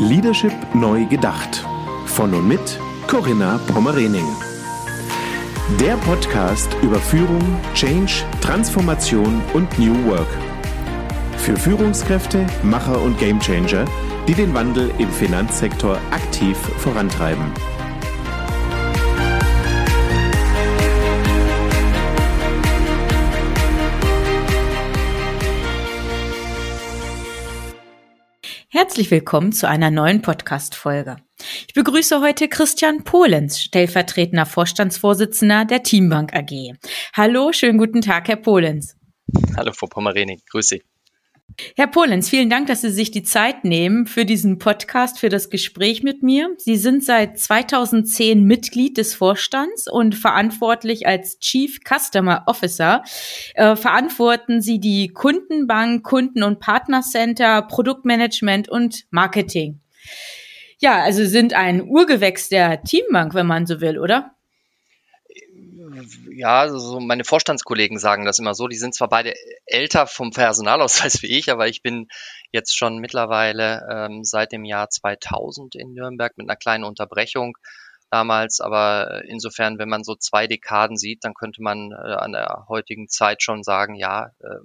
Leadership neu gedacht. Von und mit Corinna Pommerening. Der Podcast über Führung, Change, Transformation und New Work. Für Führungskräfte, Macher und Gamechanger, die den Wandel im Finanzsektor aktiv vorantreiben. Herzlich willkommen zu einer neuen Podcast-Folge. Ich begrüße heute Christian Polenz, stellvertretender Vorstandsvorsitzender der Teambank AG. Hallo, schönen guten Tag, Herr Polenz. Hallo, Frau Pommerening, grüße Sie. Herr Polenz, vielen Dank, dass Sie sich die Zeit nehmen für diesen Podcast, für das Gespräch mit mir. Sie sind seit 2010 Mitglied des Vorstands und verantwortlich als Chief Customer Officer. Äh, verantworten Sie die Kundenbank, Kunden- und Partnercenter, Produktmanagement und Marketing. Ja, also sind ein Urgewächs der Teambank, wenn man so will, oder? Ja, so meine Vorstandskollegen sagen das immer so. Die sind zwar beide älter vom Personalausweis wie ich, aber ich bin jetzt schon mittlerweile ähm, seit dem Jahr 2000 in Nürnberg mit einer kleinen Unterbrechung damals. Aber insofern, wenn man so zwei Dekaden sieht, dann könnte man äh, an der heutigen Zeit schon sagen, ja, äh,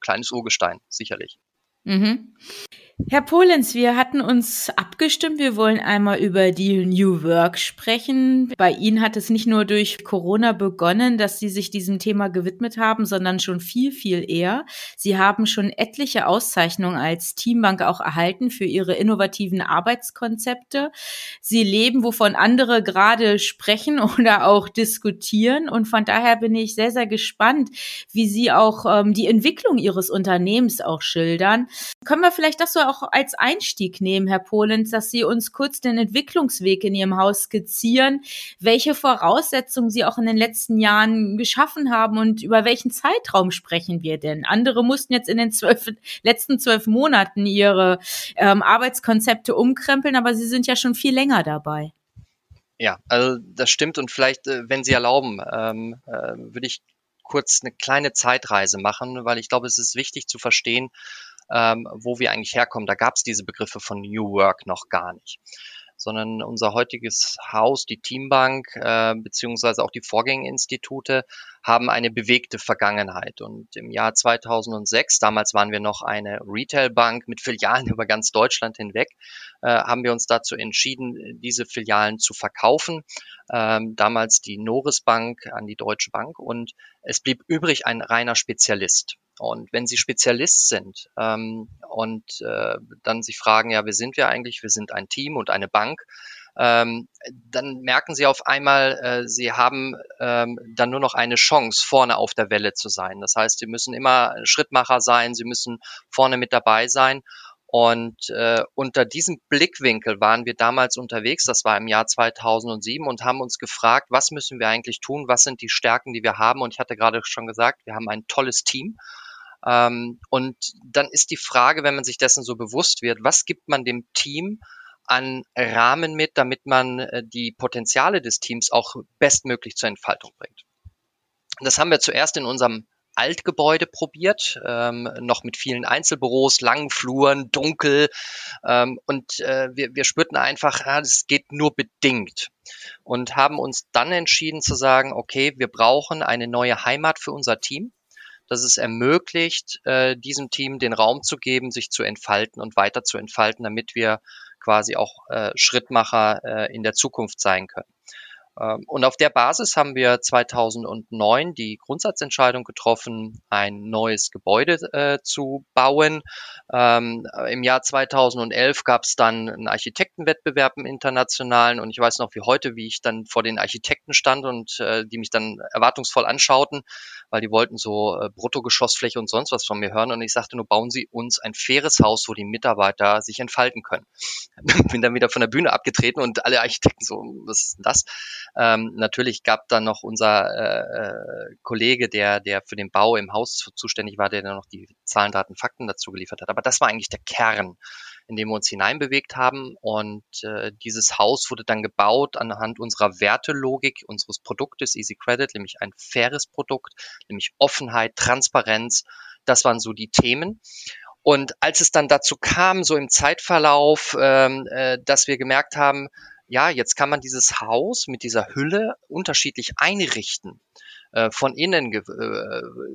kleines Urgestein, sicherlich. Mhm. Herr Polenz, wir hatten uns abgestimmt. Wir wollen einmal über die New Work sprechen. Bei Ihnen hat es nicht nur durch Corona begonnen, dass Sie sich diesem Thema gewidmet haben, sondern schon viel, viel eher. Sie haben schon etliche Auszeichnungen als Teambank auch erhalten für Ihre innovativen Arbeitskonzepte. Sie leben, wovon andere gerade sprechen oder auch diskutieren. Und von daher bin ich sehr, sehr gespannt, wie Sie auch ähm, die Entwicklung Ihres Unternehmens auch schildern. Können wir vielleicht das so auch als Einstieg nehmen, Herr Polenz, dass Sie uns kurz den Entwicklungsweg in Ihrem Haus skizzieren, welche Voraussetzungen Sie auch in den letzten Jahren geschaffen haben und über welchen Zeitraum sprechen wir denn? Andere mussten jetzt in den zwölf, letzten zwölf Monaten ihre ähm, Arbeitskonzepte umkrempeln, aber Sie sind ja schon viel länger dabei. Ja, also das stimmt und vielleicht, äh, wenn Sie erlauben, ähm, äh, würde ich kurz eine kleine Zeitreise machen, weil ich glaube, es ist wichtig zu verstehen, ähm, wo wir eigentlich herkommen. Da gab es diese Begriffe von New Work noch gar nicht sondern unser heutiges Haus, die Teambank, äh, beziehungsweise auch die Vorgängerinstitute haben eine bewegte Vergangenheit. Und im Jahr 2006, damals waren wir noch eine Retailbank mit Filialen über ganz Deutschland hinweg, äh, haben wir uns dazu entschieden, diese Filialen zu verkaufen. Ähm, damals die Noris Bank an die Deutsche Bank und es blieb übrig ein reiner Spezialist. Und wenn Sie Spezialist sind ähm, und äh, dann sich fragen, ja, wer sind wir eigentlich? Wir sind ein Team und eine Bank. Ähm, dann merken Sie auf einmal, äh, Sie haben ähm, dann nur noch eine Chance, vorne auf der Welle zu sein. Das heißt, Sie müssen immer Schrittmacher sein, Sie müssen vorne mit dabei sein. Und äh, unter diesem Blickwinkel waren wir damals unterwegs, das war im Jahr 2007, und haben uns gefragt, was müssen wir eigentlich tun, was sind die Stärken, die wir haben. Und ich hatte gerade schon gesagt, wir haben ein tolles Team und dann ist die Frage, wenn man sich dessen so bewusst wird, was gibt man dem Team an Rahmen mit, damit man äh, die Potenziale des Teams auch bestmöglich zur Entfaltung bringt. Das haben wir zuerst in unserem Altgebäude probiert, ähm, noch mit vielen Einzelbüros, langen Fluren, dunkel. Ähm, und äh, wir, wir spürten einfach, ja, das geht nur bedingt. Und haben uns dann entschieden zu sagen, okay, wir brauchen eine neue Heimat für unser Team dass es ermöglicht, äh, diesem Team den Raum zu geben, sich zu entfalten und weiter zu entfalten, damit wir quasi auch äh, Schrittmacher äh, in der Zukunft sein können. Ähm, und auf der Basis haben wir 2009 die Grundsatzentscheidung getroffen, ein neues Gebäude äh, zu bauen. Ähm, Im Jahr 2011 gab es dann einen Architektenwettbewerb im internationalen und ich weiß noch wie heute, wie ich dann vor den Architekten stand und äh, die mich dann erwartungsvoll anschauten, weil die wollten so äh, Bruttogeschossfläche und sonst was von mir hören und ich sagte nur, bauen Sie uns ein faires Haus, wo die Mitarbeiter sich entfalten können. Bin dann wieder von der Bühne abgetreten und alle Architekten so, was ist denn das? Ähm, natürlich gab dann noch unser äh, äh, Kollege, der, der für den Bau im Haus zuständig war, der dann noch die Zahlen, Daten, Fakten dazu geliefert hat. Aber das war eigentlich der Kern, in dem wir uns hineinbewegt haben. Und äh, dieses Haus wurde dann gebaut anhand unserer Wertelogik unseres Produktes Easy Credit, nämlich ein faires Produkt, nämlich Offenheit, Transparenz. Das waren so die Themen. Und als es dann dazu kam, so im Zeitverlauf, ähm, äh, dass wir gemerkt haben, ja, jetzt kann man dieses Haus mit dieser Hülle unterschiedlich einrichten. Äh, von innen, äh,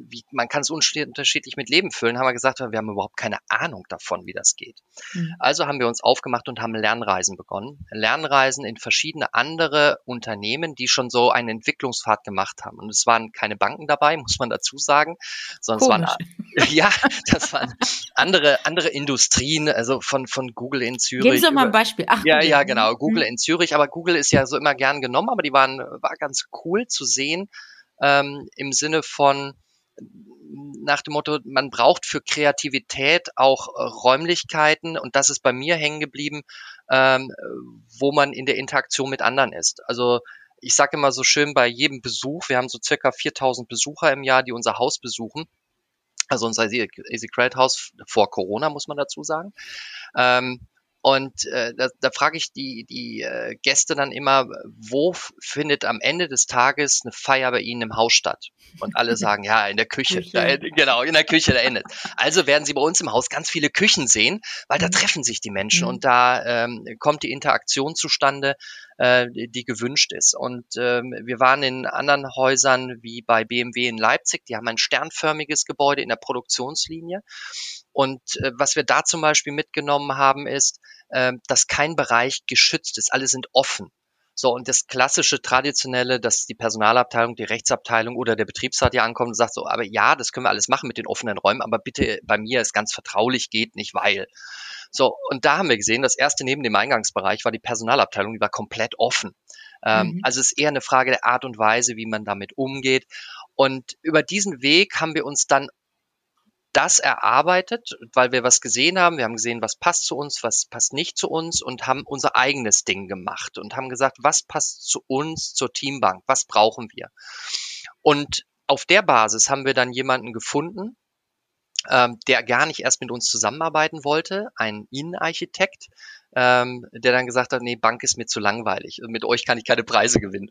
wie, man kann es unterschiedlich mit Leben füllen, haben wir gesagt, wir haben überhaupt keine Ahnung davon, wie das geht. Mhm. Also haben wir uns aufgemacht und haben Lernreisen begonnen. Lernreisen in verschiedene andere Unternehmen, die schon so einen Entwicklungspfad gemacht haben. Und es waren keine Banken dabei, muss man dazu sagen, sondern Komisch. es waren, ja, das waren andere, andere Industrien, also von, von Google in Zürich. Geben Sie doch mal ein Beispiel. Ach, ja, ja, genau. Google mhm. in Zürich, aber Google ist ja so immer gern genommen, aber die waren, war ganz cool zu sehen, ähm, im Sinne von nach dem Motto, man braucht für Kreativität auch äh, Räumlichkeiten und das ist bei mir hängen geblieben, ähm, wo man in der Interaktion mit anderen ist. Also ich sage immer so schön bei jedem Besuch, wir haben so circa 4000 Besucher im Jahr, die unser Haus besuchen. Also unser Easy Credit House vor Corona, muss man dazu sagen. Ähm, und äh, da, da frage ich die, die äh, Gäste dann immer, wo findet am Ende des Tages eine Feier bei Ihnen im Haus statt? Und alle sagen, ja, in der Küche. Küche. Da, genau, in der Küche, da endet. Also werden Sie bei uns im Haus ganz viele Küchen sehen, weil da mhm. treffen sich die Menschen mhm. und da ähm, kommt die Interaktion zustande, äh, die, gewünscht ist. Und ähm, wir waren in anderen Häusern wie bei BMW in Leipzig, die haben ein sternförmiges Gebäude in der Produktionslinie. Und äh, was wir da zum Beispiel mitgenommen haben, ist, äh, dass kein Bereich geschützt ist. Alle sind offen. So, und das klassische, traditionelle, dass die Personalabteilung, die Rechtsabteilung oder der Betriebsrat ja ankommt und sagt so, aber ja, das können wir alles machen mit den offenen Räumen, aber bitte bei mir ist ganz vertraulich, geht nicht, weil. So, und da haben wir gesehen, das erste neben dem Eingangsbereich war die Personalabteilung, die war komplett offen. Ähm, mhm. Also es ist eher eine Frage der Art und Weise, wie man damit umgeht. Und über diesen Weg haben wir uns dann das erarbeitet, weil wir was gesehen haben. Wir haben gesehen, was passt zu uns, was passt nicht zu uns und haben unser eigenes Ding gemacht und haben gesagt, was passt zu uns, zur Teambank, was brauchen wir. Und auf der Basis haben wir dann jemanden gefunden, ähm, der gar nicht erst mit uns zusammenarbeiten wollte, ein Innenarchitekt, ähm, der dann gesagt hat, nee, Bank ist mir zu langweilig. Mit euch kann ich keine Preise gewinnen.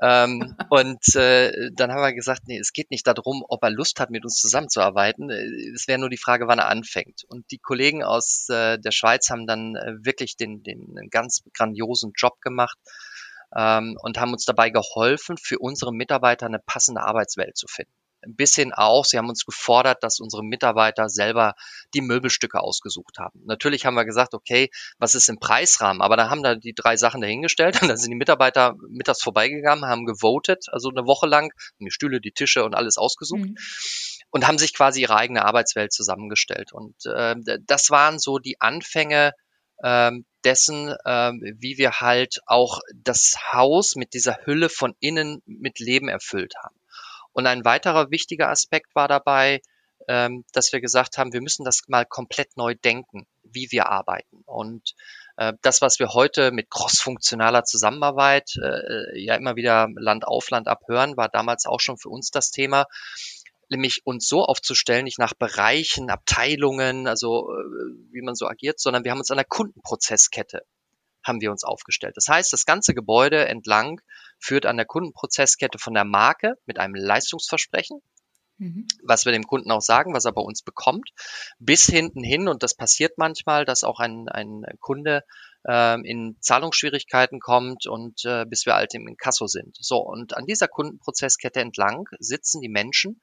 Ähm, und äh, dann haben wir gesagt, nee, es geht nicht darum, ob er Lust hat, mit uns zusammenzuarbeiten. Es wäre nur die Frage, wann er anfängt. Und die Kollegen aus äh, der Schweiz haben dann äh, wirklich den, den ganz grandiosen Job gemacht ähm, und haben uns dabei geholfen, für unsere Mitarbeiter eine passende Arbeitswelt zu finden bis hin auch, sie haben uns gefordert, dass unsere Mitarbeiter selber die Möbelstücke ausgesucht haben. Natürlich haben wir gesagt, okay, was ist im Preisrahmen? Aber da haben da die drei Sachen dahingestellt und dann sind die Mitarbeiter mittags vorbeigegangen, haben gewotet, also eine Woche lang, die Stühle, die Tische und alles ausgesucht. Mhm. Und haben sich quasi ihre eigene Arbeitswelt zusammengestellt. Und äh, das waren so die Anfänge äh, dessen, äh, wie wir halt auch das Haus mit dieser Hülle von innen mit Leben erfüllt haben. Und ein weiterer wichtiger Aspekt war dabei, ähm, dass wir gesagt haben, wir müssen das mal komplett neu denken, wie wir arbeiten. Und äh, das, was wir heute mit crossfunktionaler Zusammenarbeit äh, ja immer wieder Land auf Land abhören, war damals auch schon für uns das Thema nämlich uns so aufzustellen, nicht nach Bereichen, Abteilungen, also äh, wie man so agiert, sondern wir haben uns an der Kundenprozesskette haben wir uns aufgestellt. Das heißt, das ganze Gebäude entlang führt an der Kundenprozesskette von der Marke mit einem Leistungsversprechen, mhm. was wir dem Kunden auch sagen, was er bei uns bekommt, bis hinten hin, und das passiert manchmal, dass auch ein, ein Kunde äh, in Zahlungsschwierigkeiten kommt und äh, bis wir halt im Inkasso sind. So, und an dieser Kundenprozesskette entlang sitzen die Menschen,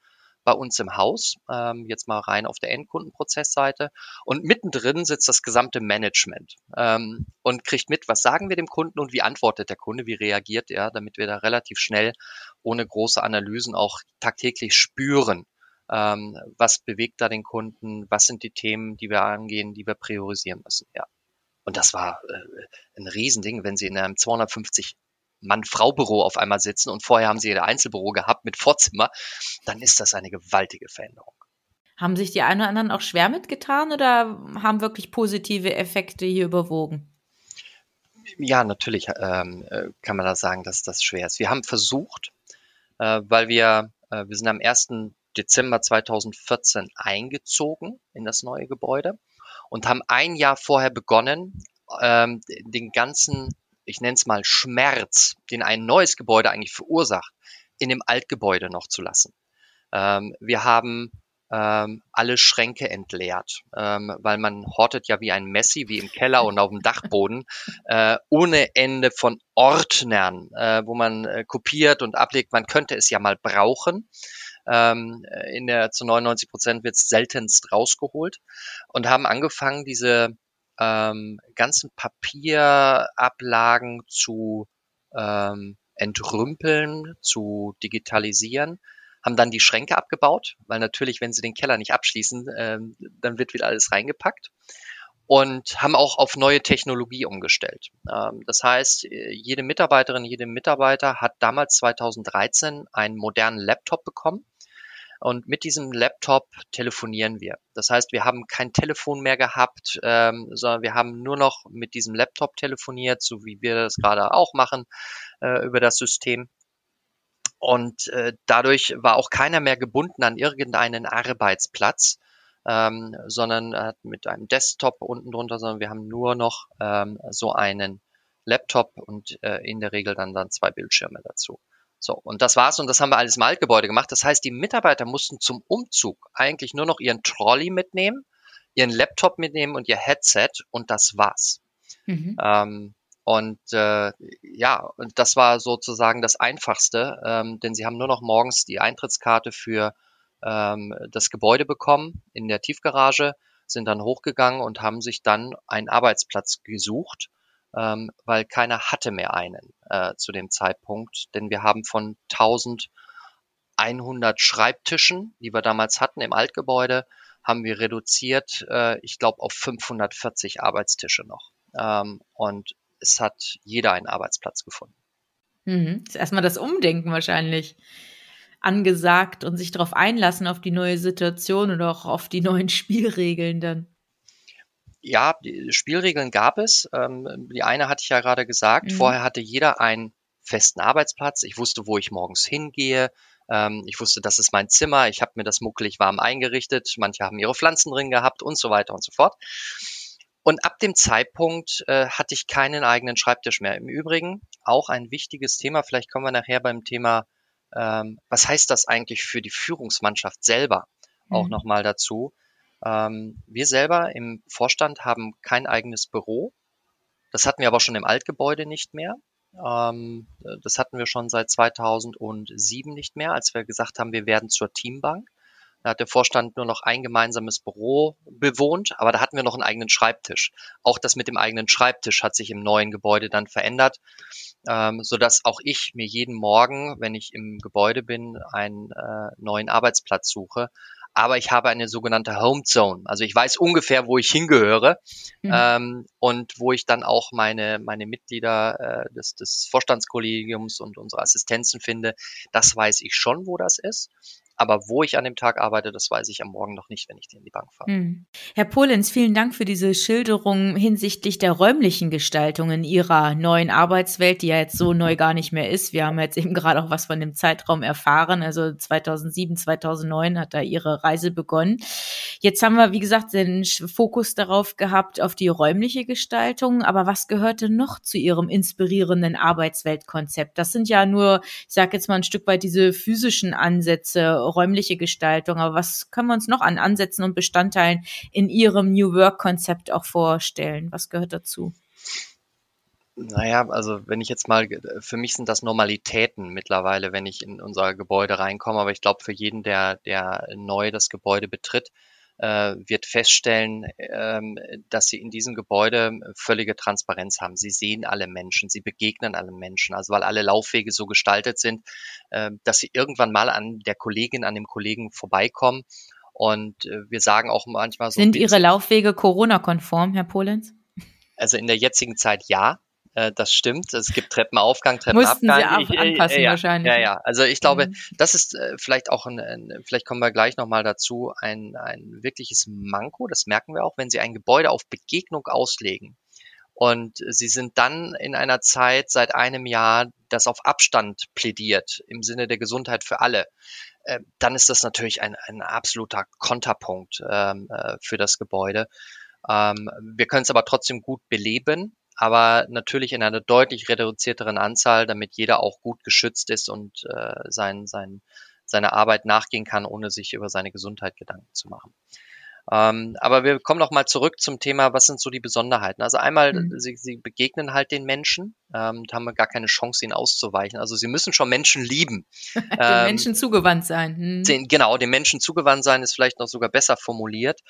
bei uns im Haus, ähm, jetzt mal rein auf der Endkundenprozessseite. Und mittendrin sitzt das gesamte Management ähm, und kriegt mit, was sagen wir dem Kunden und wie antwortet der Kunde, wie reagiert er, damit wir da relativ schnell ohne große Analysen auch tagtäglich spüren, ähm, was bewegt da den Kunden, was sind die Themen, die wir angehen, die wir priorisieren müssen. Ja. Und das war äh, ein Riesending, wenn Sie in einem 250 Mann-Frau-Büro auf einmal sitzen und vorher haben sie ihr Einzelbüro gehabt mit Vorzimmer, dann ist das eine gewaltige Veränderung. Haben sich die einen oder anderen auch schwer mitgetan oder haben wirklich positive Effekte hier überwogen? Ja, natürlich ähm, äh, kann man da sagen, dass das schwer ist. Wir haben versucht, äh, weil wir, äh, wir sind am 1. Dezember 2014 eingezogen in das neue Gebäude und haben ein Jahr vorher begonnen, ähm, den ganzen ich nenne es mal Schmerz, den ein neues Gebäude eigentlich verursacht, in dem Altgebäude noch zu lassen. Ähm, wir haben ähm, alle Schränke entleert, ähm, weil man hortet ja wie ein Messi, wie im Keller und auf dem Dachboden, äh, ohne Ende von Ordnern, äh, wo man äh, kopiert und ablegt. Man könnte es ja mal brauchen. Ähm, in der zu 99 Prozent wird es seltenst rausgeholt und haben angefangen, diese ähm, ganzen Papierablagen zu ähm, entrümpeln, zu digitalisieren haben dann die Schränke abgebaut, weil natürlich, wenn sie den Keller nicht abschließen, ähm, dann wird wieder alles reingepackt und haben auch auf neue Technologie umgestellt. Ähm, das heißt, jede Mitarbeiterin, jede Mitarbeiter hat damals 2013 einen modernen Laptop bekommen. Und mit diesem Laptop telefonieren wir. Das heißt, wir haben kein Telefon mehr gehabt, ähm, sondern wir haben nur noch mit diesem Laptop telefoniert, so wie wir das gerade auch machen äh, über das System. Und äh, dadurch war auch keiner mehr gebunden an irgendeinen Arbeitsplatz, ähm, sondern hat mit einem Desktop unten drunter, sondern wir haben nur noch ähm, so einen Laptop und äh, in der Regel dann, dann zwei Bildschirme dazu. So, und das war's und das haben wir alles im Altgebäude gemacht. Das heißt, die Mitarbeiter mussten zum Umzug eigentlich nur noch ihren Trolley mitnehmen, ihren Laptop mitnehmen und ihr Headset und das war's. Mhm. Ähm, und äh, ja, und das war sozusagen das Einfachste, ähm, denn sie haben nur noch morgens die Eintrittskarte für ähm, das Gebäude bekommen in der Tiefgarage, sind dann hochgegangen und haben sich dann einen Arbeitsplatz gesucht, ähm, weil keiner hatte mehr einen äh, zu dem Zeitpunkt, denn wir haben von 1100 Schreibtischen, die wir damals hatten im Altgebäude, haben wir reduziert, äh, ich glaube, auf 540 Arbeitstische noch. Ähm, und es hat jeder einen Arbeitsplatz gefunden. Mhm. Das ist erstmal das Umdenken wahrscheinlich angesagt und sich darauf einlassen auf die neue Situation oder auch auf die neuen Spielregeln dann. Ja, die Spielregeln gab es. Ähm, die eine hatte ich ja gerade gesagt. Mhm. Vorher hatte jeder einen festen Arbeitsplatz. Ich wusste, wo ich morgens hingehe. Ähm, ich wusste, das ist mein Zimmer. Ich habe mir das muckelig warm eingerichtet. Manche haben ihre Pflanzen drin gehabt und so weiter und so fort. Und ab dem Zeitpunkt äh, hatte ich keinen eigenen Schreibtisch mehr. Im Übrigen auch ein wichtiges Thema, vielleicht kommen wir nachher beim Thema, ähm, was heißt das eigentlich für die Führungsmannschaft selber mhm. auch nochmal dazu. Ähm, wir selber im Vorstand haben kein eigenes Büro. Das hatten wir aber schon im Altgebäude nicht mehr. Ähm, das hatten wir schon seit 2007 nicht mehr, als wir gesagt haben, wir werden zur Teambank. Da hat der Vorstand nur noch ein gemeinsames Büro bewohnt, aber da hatten wir noch einen eigenen Schreibtisch. Auch das mit dem eigenen Schreibtisch hat sich im neuen Gebäude dann verändert, ähm, so dass auch ich mir jeden Morgen, wenn ich im Gebäude bin, einen äh, neuen Arbeitsplatz suche. Aber ich habe eine sogenannte Home Zone. Also ich weiß ungefähr, wo ich hingehöre mhm. ähm, und wo ich dann auch meine, meine Mitglieder äh, des, des Vorstandskollegiums und unsere Assistenzen finde. Das weiß ich schon, wo das ist. Aber wo ich an dem Tag arbeite, das weiß ich am Morgen noch nicht, wenn ich in die Bank fahre. Hm. Herr Polenz, vielen Dank für diese Schilderung hinsichtlich der räumlichen Gestaltung in Ihrer neuen Arbeitswelt, die ja jetzt so neu gar nicht mehr ist. Wir haben jetzt eben gerade auch was von dem Zeitraum erfahren. Also 2007, 2009 hat da Ihre Reise begonnen. Jetzt haben wir, wie gesagt, den Fokus darauf gehabt, auf die räumliche Gestaltung. Aber was gehörte noch zu Ihrem inspirierenden Arbeitsweltkonzept? Das sind ja nur, ich sage jetzt mal ein Stück weit diese physischen Ansätze, räumliche Gestaltung. Aber was können wir uns noch an Ansätzen und Bestandteilen in Ihrem New Work-Konzept auch vorstellen? Was gehört dazu? Naja, also wenn ich jetzt mal, für mich sind das Normalitäten mittlerweile, wenn ich in unser Gebäude reinkomme, aber ich glaube für jeden, der, der neu das Gebäude betritt, äh, wird feststellen, ähm, dass sie in diesem Gebäude völlige Transparenz haben. Sie sehen alle Menschen, sie begegnen alle Menschen. Also weil alle Laufwege so gestaltet sind, äh, dass sie irgendwann mal an der Kollegin, an dem Kollegen vorbeikommen. Und äh, wir sagen auch manchmal so. Sind Ihre Laufwege Corona-konform, Herr Polenz? Also in der jetzigen Zeit ja. Äh, das stimmt. Es gibt Treppenaufgang, Treppenabgang. Mussten Sie auch anpassen ja, wahrscheinlich. Ja, ja. Also ich glaube, mhm. das ist äh, vielleicht auch ein, ein, vielleicht kommen wir gleich nochmal dazu, ein, ein wirkliches Manko. Das merken wir auch, wenn Sie ein Gebäude auf Begegnung auslegen. Und Sie sind dann in einer Zeit seit einem Jahr, das auf Abstand plädiert, im Sinne der Gesundheit für alle äh, dann ist das natürlich ein, ein absoluter Konterpunkt ähm, äh, für das Gebäude. Ähm, wir können es aber trotzdem gut beleben aber natürlich in einer deutlich reduzierteren Anzahl, damit jeder auch gut geschützt ist und äh, sein, sein seiner Arbeit nachgehen kann, ohne sich über seine Gesundheit Gedanken zu machen. Ähm, aber wir kommen noch mal zurück zum Thema, was sind so die Besonderheiten? Also einmal, mhm. sie, sie begegnen halt den Menschen, ähm, da haben wir gar keine Chance, ihnen auszuweichen. Also sie müssen schon Menschen lieben. den ähm, Menschen zugewandt sein. Mhm. Den, genau, dem Menschen zugewandt sein ist vielleicht noch sogar besser formuliert.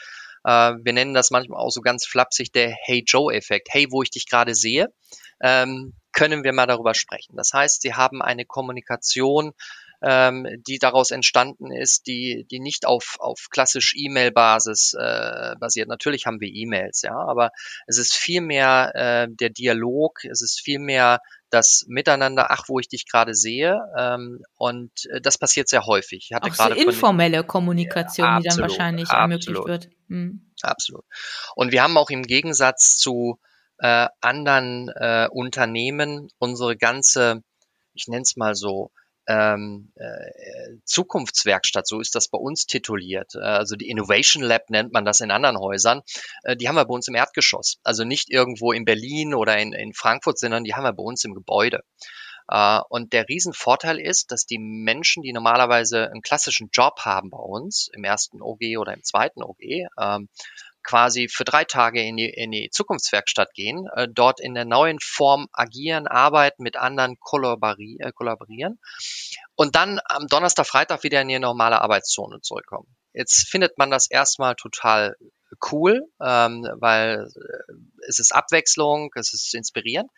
Äh, wir nennen das manchmal auch so ganz flapsig der Hey Joe-Effekt. Hey, wo ich dich gerade sehe, ähm, können wir mal darüber sprechen. Das heißt, sie haben eine Kommunikation, ähm, die daraus entstanden ist, die, die nicht auf, auf klassisch E-Mail-Basis äh, basiert. Natürlich haben wir E-Mails, ja, aber es ist vielmehr äh, der Dialog, es ist vielmehr das Miteinander, ach, wo ich dich gerade sehe. Ähm, und äh, das passiert sehr häufig. Ich hatte gerade so informelle Kommunikation, ja, absolut, die dann wahrscheinlich absolut, ermöglicht wird. Hm. Absolut. Und wir haben auch im Gegensatz zu äh, anderen äh, Unternehmen unsere ganze, ich nenne es mal so, ähm, äh, Zukunftswerkstatt, so ist das bei uns tituliert. Äh, also die Innovation Lab nennt man das in anderen Häusern. Äh, die haben wir bei uns im Erdgeschoss. Also nicht irgendwo in Berlin oder in, in Frankfurt, sondern die haben wir bei uns im Gebäude. Uh, und der Riesenvorteil ist, dass die Menschen, die normalerweise einen klassischen Job haben bei uns, im ersten OG oder im zweiten OG, ähm, quasi für drei Tage in die, in die Zukunftswerkstatt gehen, äh, dort in der neuen Form agieren, arbeiten, mit anderen kollabori äh, kollaborieren und dann am Donnerstag, Freitag wieder in ihre normale Arbeitszone zurückkommen. Jetzt findet man das erstmal total cool, ähm, weil äh, es ist Abwechslung, es ist inspirierend.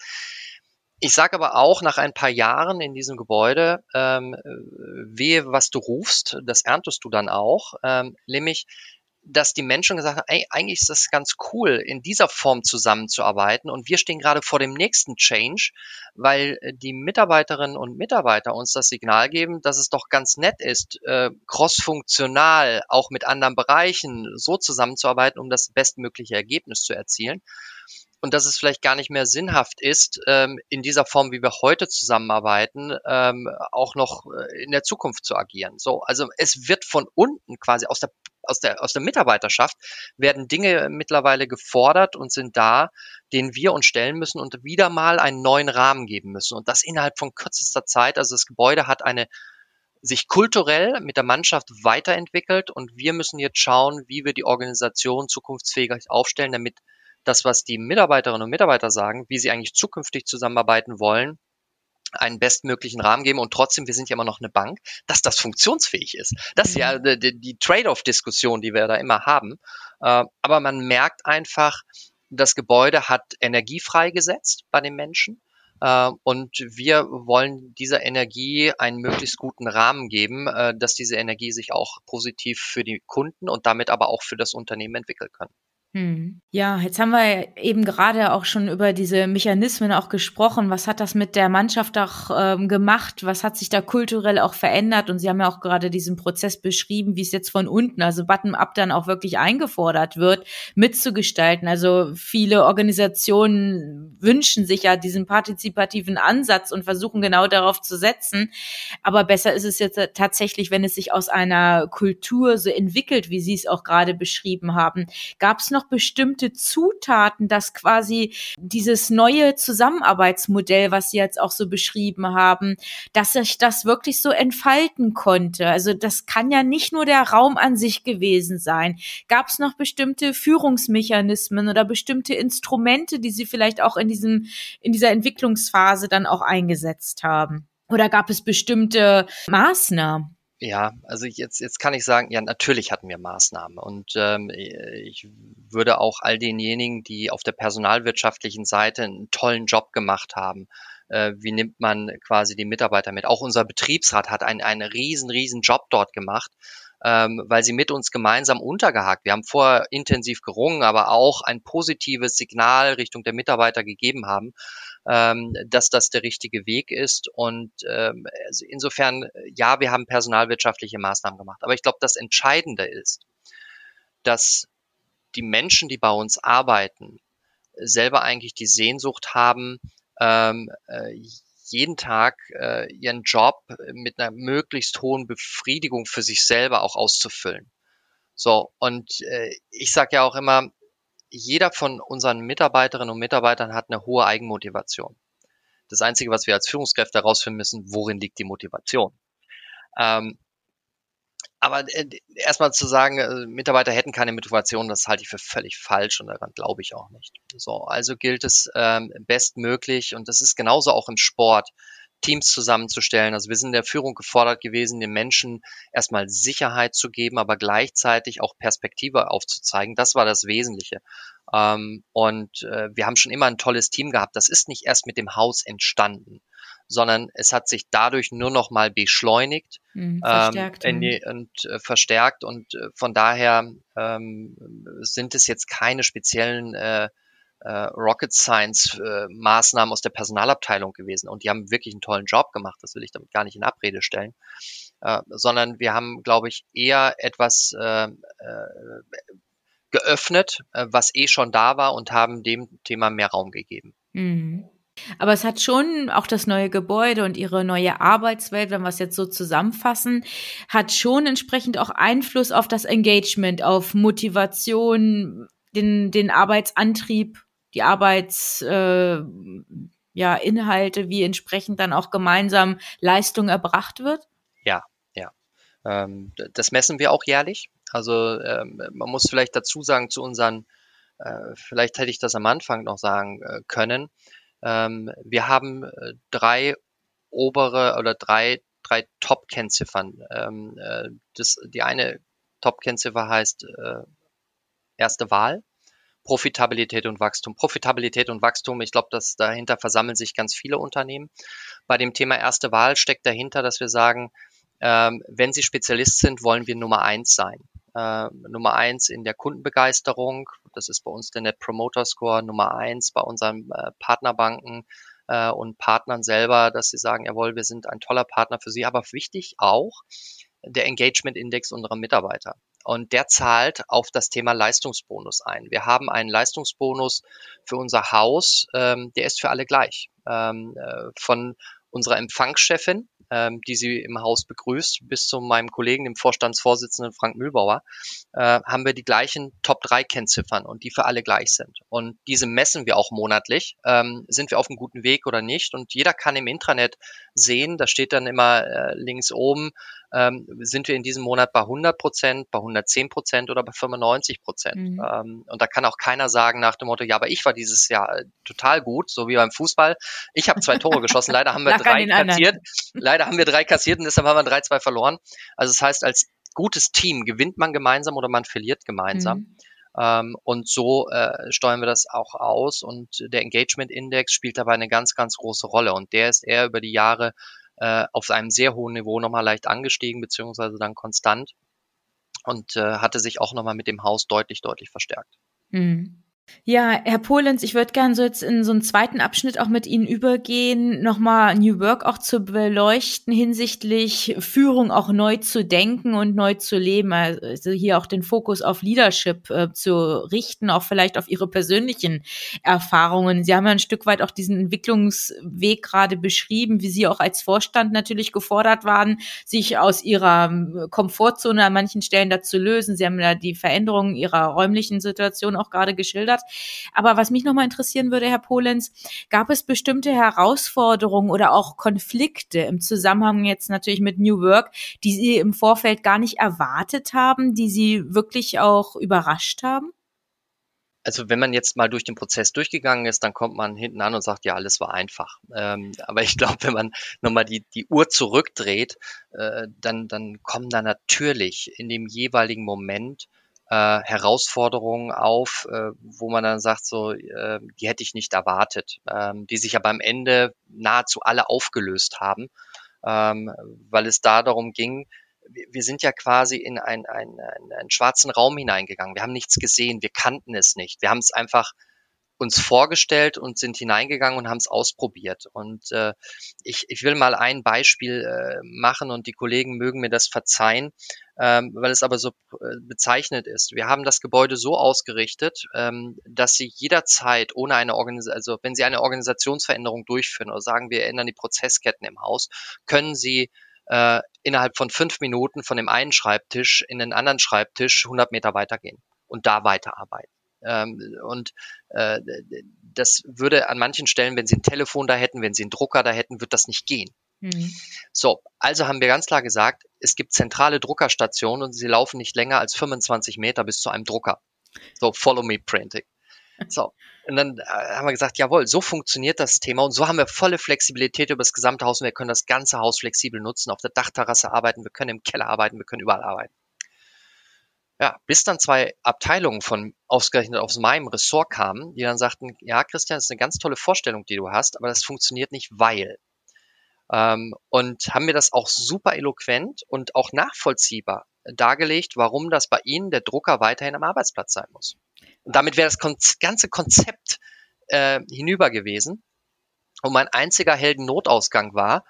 Ich sage aber auch nach ein paar Jahren in diesem Gebäude, ähm, wehe, was du rufst, das erntest du dann auch, ähm, nämlich dass die Menschen gesagt haben, ey, eigentlich ist das ganz cool, in dieser Form zusammenzuarbeiten. Und wir stehen gerade vor dem nächsten Change, weil äh, die Mitarbeiterinnen und Mitarbeiter uns das Signal geben, dass es doch ganz nett ist, äh, crossfunktional auch mit anderen Bereichen so zusammenzuarbeiten, um das bestmögliche Ergebnis zu erzielen. Und dass es vielleicht gar nicht mehr sinnhaft ist, ähm, in dieser Form, wie wir heute zusammenarbeiten, ähm, auch noch äh, in der Zukunft zu agieren. So, also es wird von unten quasi aus der aus der, aus der Mitarbeiterschaft werden Dinge mittlerweile gefordert und sind da, denen wir uns stellen müssen und wieder mal einen neuen Rahmen geben müssen. Und das innerhalb von kürzester Zeit. Also das Gebäude hat eine sich kulturell mit der Mannschaft weiterentwickelt und wir müssen jetzt schauen, wie wir die Organisation zukunftsfähig aufstellen, damit das, was die Mitarbeiterinnen und Mitarbeiter sagen, wie sie eigentlich zukünftig zusammenarbeiten wollen, einen bestmöglichen Rahmen geben und trotzdem, wir sind ja immer noch eine Bank, dass das funktionsfähig ist. Das ist ja mhm. die, die Trade-off-Diskussion, die wir da immer haben. Äh, aber man merkt einfach, das Gebäude hat Energie freigesetzt bei den Menschen. Uh, und wir wollen dieser Energie einen möglichst guten Rahmen geben, uh, dass diese Energie sich auch positiv für die Kunden und damit aber auch für das Unternehmen entwickeln kann. Hm. Ja, jetzt haben wir eben gerade auch schon über diese Mechanismen auch gesprochen. Was hat das mit der Mannschaft auch ähm, gemacht? Was hat sich da kulturell auch verändert? Und Sie haben ja auch gerade diesen Prozess beschrieben, wie es jetzt von unten, also bottom-up dann auch wirklich eingefordert wird, mitzugestalten. Also viele Organisationen wünschen sich ja diesen partizipativen Ansatz und versuchen genau darauf zu setzen. Aber besser ist es jetzt tatsächlich, wenn es sich aus einer Kultur so entwickelt, wie Sie es auch gerade beschrieben haben. Gab es noch noch bestimmte Zutaten, dass quasi dieses neue Zusammenarbeitsmodell, was Sie jetzt auch so beschrieben haben, dass sich das wirklich so entfalten konnte? Also das kann ja nicht nur der Raum an sich gewesen sein. Gab es noch bestimmte Führungsmechanismen oder bestimmte Instrumente, die Sie vielleicht auch in diesem, in dieser Entwicklungsphase dann auch eingesetzt haben? Oder gab es bestimmte Maßnahmen? Ja, also jetzt, jetzt kann ich sagen, ja, natürlich hatten wir Maßnahmen. Und ähm, ich würde auch all denjenigen, die auf der personalwirtschaftlichen Seite einen tollen Job gemacht haben, äh, wie nimmt man quasi die Mitarbeiter mit? Auch unser Betriebsrat hat einen, einen riesen, riesen Job dort gemacht, ähm, weil sie mit uns gemeinsam untergehakt. Wir haben vorher intensiv gerungen, aber auch ein positives Signal Richtung der Mitarbeiter gegeben haben ähm, dass das der richtige Weg ist. Und ähm, also insofern, ja, wir haben personalwirtschaftliche Maßnahmen gemacht. Aber ich glaube, das Entscheidende ist, dass die Menschen, die bei uns arbeiten, selber eigentlich die Sehnsucht haben, ähm, äh, jeden Tag äh, ihren Job mit einer möglichst hohen Befriedigung für sich selber auch auszufüllen. So, und äh, ich sage ja auch immer, jeder von unseren Mitarbeiterinnen und Mitarbeitern hat eine hohe Eigenmotivation. Das Einzige, was wir als Führungskräfte herausfinden müssen, worin liegt die Motivation? Ähm, aber äh, erstmal zu sagen, äh, Mitarbeiter hätten keine Motivation, das halte ich für völlig falsch und daran glaube ich auch nicht. So, also gilt es ähm, bestmöglich und das ist genauso auch im Sport. Teams zusammenzustellen. Also wir sind in der Führung gefordert gewesen, den Menschen erstmal Sicherheit zu geben, aber gleichzeitig auch Perspektive aufzuzeigen. Das war das Wesentliche. Ähm, und äh, wir haben schon immer ein tolles Team gehabt. Das ist nicht erst mit dem Haus entstanden sondern es hat sich dadurch nur noch mal beschleunigt mhm, verstärkt, ähm, die, und äh, verstärkt und äh, von daher ähm, sind es jetzt keine speziellen äh, äh, Rocket Science äh, Maßnahmen aus der Personalabteilung gewesen und die haben wirklich einen tollen Job gemacht, das will ich damit gar nicht in Abrede stellen, äh, sondern wir haben, glaube ich, eher etwas geöffnet, was eh schon da war und haben dem Thema mehr Raum gegeben. Mhm. Aber es hat schon auch das neue Gebäude und ihre neue Arbeitswelt, wenn wir es jetzt so zusammenfassen, hat schon entsprechend auch Einfluss auf das Engagement, auf Motivation, den, den Arbeitsantrieb, die Arbeits, äh, ja, Inhalte, wie entsprechend dann auch gemeinsam Leistung erbracht wird? Ja, ja. Ähm, das messen wir auch jährlich. Also ähm, man muss vielleicht dazu sagen, zu unseren, äh, vielleicht hätte ich das am Anfang noch sagen äh, können, ähm, wir haben äh, drei obere oder drei, drei Top-Kennziffern. Ähm, äh, die eine Top-Kennziffer heißt äh, erste Wahl. Profitabilität und Wachstum. Profitabilität und Wachstum, ich glaube, dass dahinter versammeln sich ganz viele Unternehmen. Bei dem Thema erste Wahl steckt dahinter, dass wir sagen, ähm, wenn Sie Spezialist sind, wollen wir Nummer eins sein. Äh, Nummer eins in der Kundenbegeisterung, das ist bei uns der Net Promoter Score Nummer eins bei unseren äh, Partnerbanken äh, und Partnern selber, dass sie sagen, jawohl, wir sind ein toller Partner für Sie, aber wichtig auch der Engagement Index unserer Mitarbeiter. Und der zahlt auf das Thema Leistungsbonus ein. Wir haben einen Leistungsbonus für unser Haus, ähm, der ist für alle gleich. Ähm, äh, von unserer Empfangschefin, ähm, die sie im Haus begrüßt, bis zu meinem Kollegen, dem Vorstandsvorsitzenden Frank Mühlbauer, äh, haben wir die gleichen Top-3-Kennziffern und die für alle gleich sind. Und diese messen wir auch monatlich. Ähm, sind wir auf einem guten Weg oder nicht? Und jeder kann im Intranet sehen, da steht dann immer äh, links oben, ähm, sind wir in diesem Monat bei 100 Prozent, bei 110 Prozent oder bei 95 Prozent. Mhm. Ähm, und da kann auch keiner sagen nach dem Motto, ja, aber ich war dieses Jahr äh, total gut, so wie beim Fußball. Ich habe zwei Tore geschossen, leider haben wir drei kassiert. Leider haben wir drei kassiert und deshalb haben wir drei, zwei verloren. Also das heißt, als gutes Team gewinnt man gemeinsam oder man verliert gemeinsam. Mhm. Ähm, und so äh, steuern wir das auch aus. Und der Engagement Index spielt dabei eine ganz, ganz große Rolle. Und der ist eher über die Jahre äh, auf einem sehr hohen Niveau nochmal leicht angestiegen, beziehungsweise dann konstant und äh, hatte sich auch nochmal mit dem Haus deutlich, deutlich verstärkt. Mhm. Ja, Herr Polenz, ich würde gerne so jetzt in so einen zweiten Abschnitt auch mit Ihnen übergehen, nochmal New Work auch zu beleuchten hinsichtlich Führung auch neu zu denken und neu zu leben. Also hier auch den Fokus auf Leadership äh, zu richten, auch vielleicht auf Ihre persönlichen Erfahrungen. Sie haben ja ein Stück weit auch diesen Entwicklungsweg gerade beschrieben, wie Sie auch als Vorstand natürlich gefordert waren, sich aus Ihrer ähm, Komfortzone an manchen Stellen dazu lösen. Sie haben ja die Veränderungen Ihrer räumlichen Situation auch gerade geschildert hat. Aber was mich nochmal interessieren würde, Herr Polenz, gab es bestimmte Herausforderungen oder auch Konflikte im Zusammenhang jetzt natürlich mit New Work, die Sie im Vorfeld gar nicht erwartet haben, die Sie wirklich auch überrascht haben? Also wenn man jetzt mal durch den Prozess durchgegangen ist, dann kommt man hinten an und sagt, ja, alles war einfach. Ähm, aber ich glaube, wenn man nochmal die, die Uhr zurückdreht, äh, dann, dann kommen da natürlich in dem jeweiligen Moment äh, Herausforderungen auf, äh, wo man dann sagt, so, äh, die hätte ich nicht erwartet, ähm, die sich aber am Ende nahezu alle aufgelöst haben, ähm, weil es da darum ging, wir, sind ja quasi in einen, einen, einen schwarzen Raum hineingegangen. Wir haben nichts gesehen, wir kannten es nicht. Wir haben es einfach uns vorgestellt und sind hineingegangen und haben es ausprobiert. Und äh, ich, ich will mal ein Beispiel äh, machen und die Kollegen mögen mir das verzeihen, ähm, weil es aber so äh, bezeichnet ist. Wir haben das Gebäude so ausgerichtet, ähm, dass Sie jederzeit ohne eine Organisation, also wenn Sie eine Organisationsveränderung durchführen oder sagen, wir ändern die Prozessketten im Haus, können Sie äh, innerhalb von fünf Minuten von dem einen Schreibtisch in den anderen Schreibtisch 100 Meter weitergehen und da weiterarbeiten. Ähm, und äh, das würde an manchen Stellen, wenn Sie ein Telefon da hätten, wenn Sie einen Drucker da hätten, wird das nicht gehen. Mhm. So, also haben wir ganz klar gesagt, es gibt zentrale Druckerstationen und sie laufen nicht länger als 25 Meter bis zu einem Drucker. So, Follow Me Printing. So, und dann äh, haben wir gesagt, jawohl, so funktioniert das Thema und so haben wir volle Flexibilität über das gesamte Haus und wir können das ganze Haus flexibel nutzen, auf der Dachterrasse arbeiten, wir können im Keller arbeiten, wir können überall arbeiten. Ja, bis dann zwei Abteilungen von ausgerechnet aus meinem Ressort kamen, die dann sagten, ja, Christian, das ist eine ganz tolle Vorstellung, die du hast, aber das funktioniert nicht, weil. Ähm, und haben mir das auch super eloquent und auch nachvollziehbar dargelegt, warum das bei Ihnen der Drucker weiterhin am Arbeitsplatz sein muss. Und damit wäre das ganze Konzept äh, hinüber gewesen. Und mein einziger Heldennotausgang war,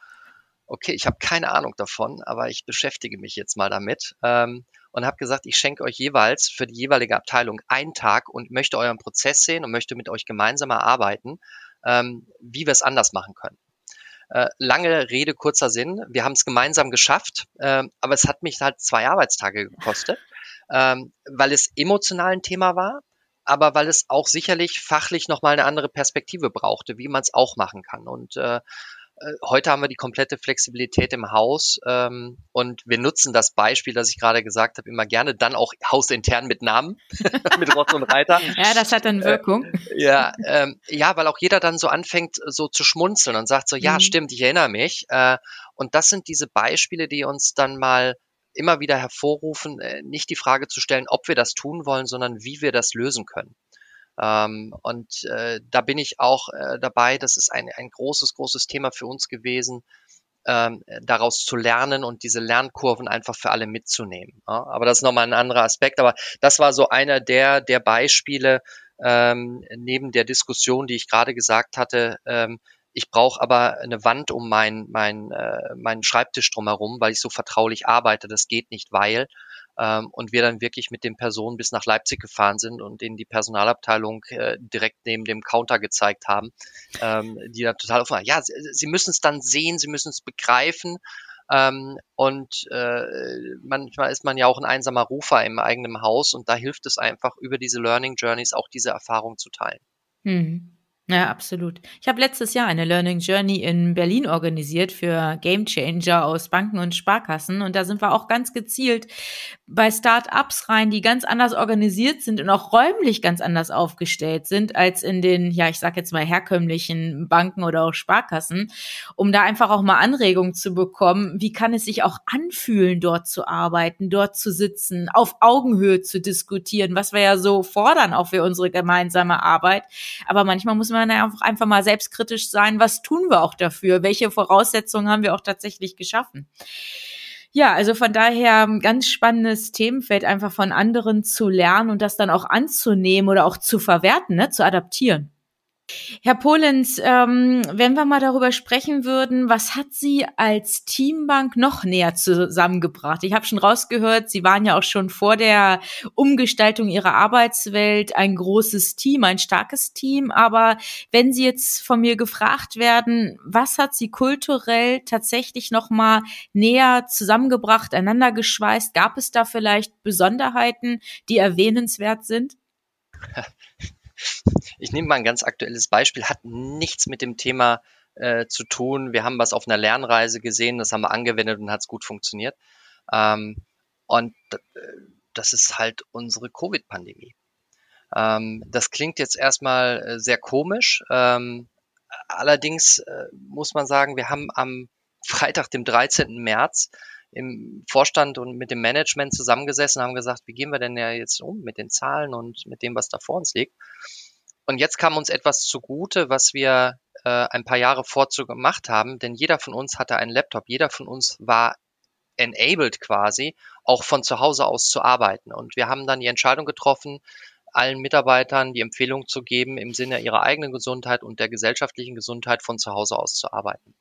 okay, ich habe keine Ahnung davon, aber ich beschäftige mich jetzt mal damit ähm, und habe gesagt, ich schenke euch jeweils für die jeweilige Abteilung einen Tag und möchte euren Prozess sehen und möchte mit euch gemeinsam erarbeiten, ähm, wie wir es anders machen können. Äh, lange Rede, kurzer Sinn. Wir haben es gemeinsam geschafft, äh, aber es hat mich halt zwei Arbeitstage gekostet, ähm, weil es emotional ein Thema war, aber weil es auch sicherlich fachlich nochmal eine andere Perspektive brauchte, wie man es auch machen kann. Und äh, äh, heute haben wir die komplette Flexibilität im Haus ähm, und wir nutzen das Beispiel, das ich gerade gesagt habe, immer gerne, dann auch hausintern mit Namen, mit Ross und Reiter. Ja, das hat dann äh, Wirkung. Äh, ja, ähm, ja, weil auch jeder dann so anfängt, so zu schmunzeln und sagt so, ja, mhm. stimmt, ich erinnere mich. Äh, und das sind diese Beispiele, die uns dann mal immer wieder hervorrufen, äh, nicht die Frage zu stellen, ob wir das tun wollen, sondern wie wir das lösen können. Ähm, und äh, da bin ich auch äh, dabei. Das ist ein, ein großes, großes Thema für uns gewesen, ähm, daraus zu lernen und diese Lernkurven einfach für alle mitzunehmen. Ja? Aber das ist nochmal ein anderer Aspekt. Aber das war so einer der, der Beispiele ähm, neben der Diskussion, die ich gerade gesagt hatte. Ähm, ich brauche aber eine Wand um meinen mein, äh, meinen Schreibtisch drumherum, weil ich so vertraulich arbeite. Das geht nicht, weil ähm, und wir dann wirklich mit den Personen bis nach Leipzig gefahren sind und denen die Personalabteilung äh, direkt neben dem Counter gezeigt haben, ähm, die dann total offen waren. Ja, sie, sie müssen es dann sehen, sie müssen es begreifen. Ähm, und äh, manchmal ist man ja auch ein einsamer Rufer im eigenen Haus und da hilft es einfach, über diese Learning Journeys auch diese Erfahrung zu teilen. Mhm. Ja, absolut. Ich habe letztes Jahr eine Learning Journey in Berlin organisiert für Game Changer aus Banken und Sparkassen. Und da sind wir auch ganz gezielt bei Start-ups rein, die ganz anders organisiert sind und auch räumlich ganz anders aufgestellt sind als in den, ja, ich sag jetzt mal herkömmlichen Banken oder auch Sparkassen, um da einfach auch mal Anregungen zu bekommen. Wie kann es sich auch anfühlen, dort zu arbeiten, dort zu sitzen, auf Augenhöhe zu diskutieren, was wir ja so fordern auch für unsere gemeinsame Arbeit. Aber manchmal muss man man einfach, einfach mal selbstkritisch sein, was tun wir auch dafür? Welche Voraussetzungen haben wir auch tatsächlich geschaffen? Ja, also von daher ganz spannendes Themenfeld, einfach von anderen zu lernen und das dann auch anzunehmen oder auch zu verwerten, ne, zu adaptieren. Herr Polenz, ähm, wenn wir mal darüber sprechen würden, was hat Sie als Teambank noch näher zusammengebracht? Ich habe schon rausgehört, Sie waren ja auch schon vor der Umgestaltung Ihrer Arbeitswelt ein großes Team, ein starkes Team. Aber wenn Sie jetzt von mir gefragt werden, was hat Sie kulturell tatsächlich noch mal näher zusammengebracht, einander geschweißt? Gab es da vielleicht Besonderheiten, die erwähnenswert sind? Ich nehme mal ein ganz aktuelles Beispiel, hat nichts mit dem Thema äh, zu tun. Wir haben was auf einer Lernreise gesehen, das haben wir angewendet und hat es gut funktioniert. Ähm, und äh, das ist halt unsere Covid-Pandemie. Ähm, das klingt jetzt erstmal äh, sehr komisch. Ähm, allerdings äh, muss man sagen, wir haben am Freitag, dem 13. März, im Vorstand und mit dem Management zusammengesessen, haben gesagt, wie gehen wir denn ja jetzt um mit den Zahlen und mit dem, was da vor uns liegt. Und jetzt kam uns etwas zugute, was wir äh, ein paar Jahre vorzu gemacht haben, denn jeder von uns hatte einen Laptop, jeder von uns war enabled quasi, auch von zu Hause aus zu arbeiten. Und wir haben dann die Entscheidung getroffen, allen Mitarbeitern die Empfehlung zu geben, im Sinne ihrer eigenen Gesundheit und der gesellschaftlichen Gesundheit von zu Hause aus zu arbeiten.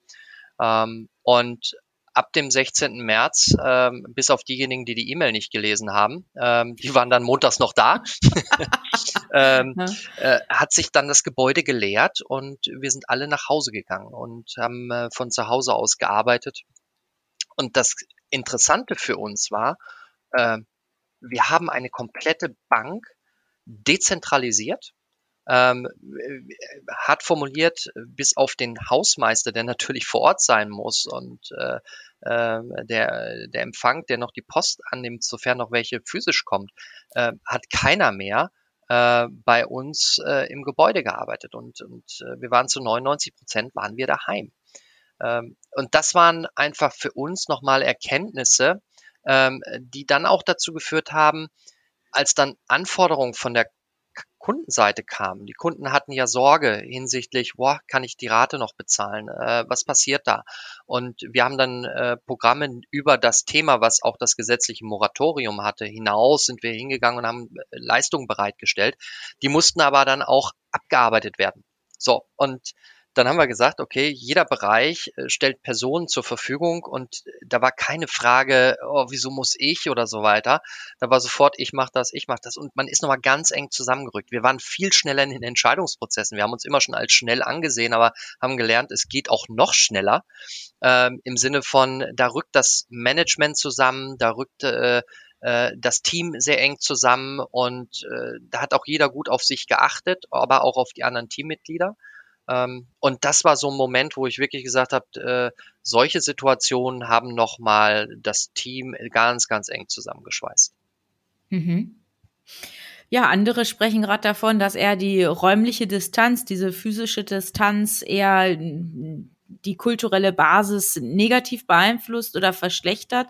Ähm, und ab dem 16. März, ähm, bis auf diejenigen, die die E-Mail nicht gelesen haben, ähm, die waren dann montags noch da, ähm, äh, hat sich dann das Gebäude geleert und wir sind alle nach Hause gegangen und haben äh, von zu Hause aus gearbeitet. Und das Interessante für uns war, äh, wir haben eine komplette Bank dezentralisiert ähm, hat formuliert, bis auf den Hausmeister, der natürlich vor Ort sein muss und äh, äh, der, der Empfang, der noch die Post annimmt, sofern noch welche physisch kommt, äh, hat keiner mehr äh, bei uns äh, im Gebäude gearbeitet und, und äh, wir waren zu 99 Prozent waren wir daheim. Ähm, und das waren einfach für uns nochmal Erkenntnisse, ähm, die dann auch dazu geführt haben, als dann Anforderungen von der Kundenseite kamen. Die Kunden hatten ja Sorge hinsichtlich, boah, kann ich die Rate noch bezahlen? Äh, was passiert da? Und wir haben dann äh, Programme über das Thema, was auch das gesetzliche Moratorium hatte, hinaus sind wir hingegangen und haben äh, Leistungen bereitgestellt. Die mussten aber dann auch abgearbeitet werden. So, und dann haben wir gesagt, okay, jeder Bereich äh, stellt Personen zur Verfügung und da war keine Frage, oh, wieso muss ich oder so weiter. Da war sofort, ich mache das, ich mache das und man ist nochmal ganz eng zusammengerückt. Wir waren viel schneller in den Entscheidungsprozessen. Wir haben uns immer schon als schnell angesehen, aber haben gelernt, es geht auch noch schneller ähm, im Sinne von, da rückt das Management zusammen, da rückt äh, äh das Team sehr eng zusammen und äh, da hat auch jeder gut auf sich geachtet, aber auch auf die anderen Teammitglieder. Ähm, und das war so ein Moment, wo ich wirklich gesagt habe, äh, solche Situationen haben nochmal das Team ganz, ganz eng zusammengeschweißt. Mhm. Ja, andere sprechen gerade davon, dass eher die räumliche Distanz, diese physische Distanz eher die kulturelle Basis negativ beeinflusst oder verschlechtert.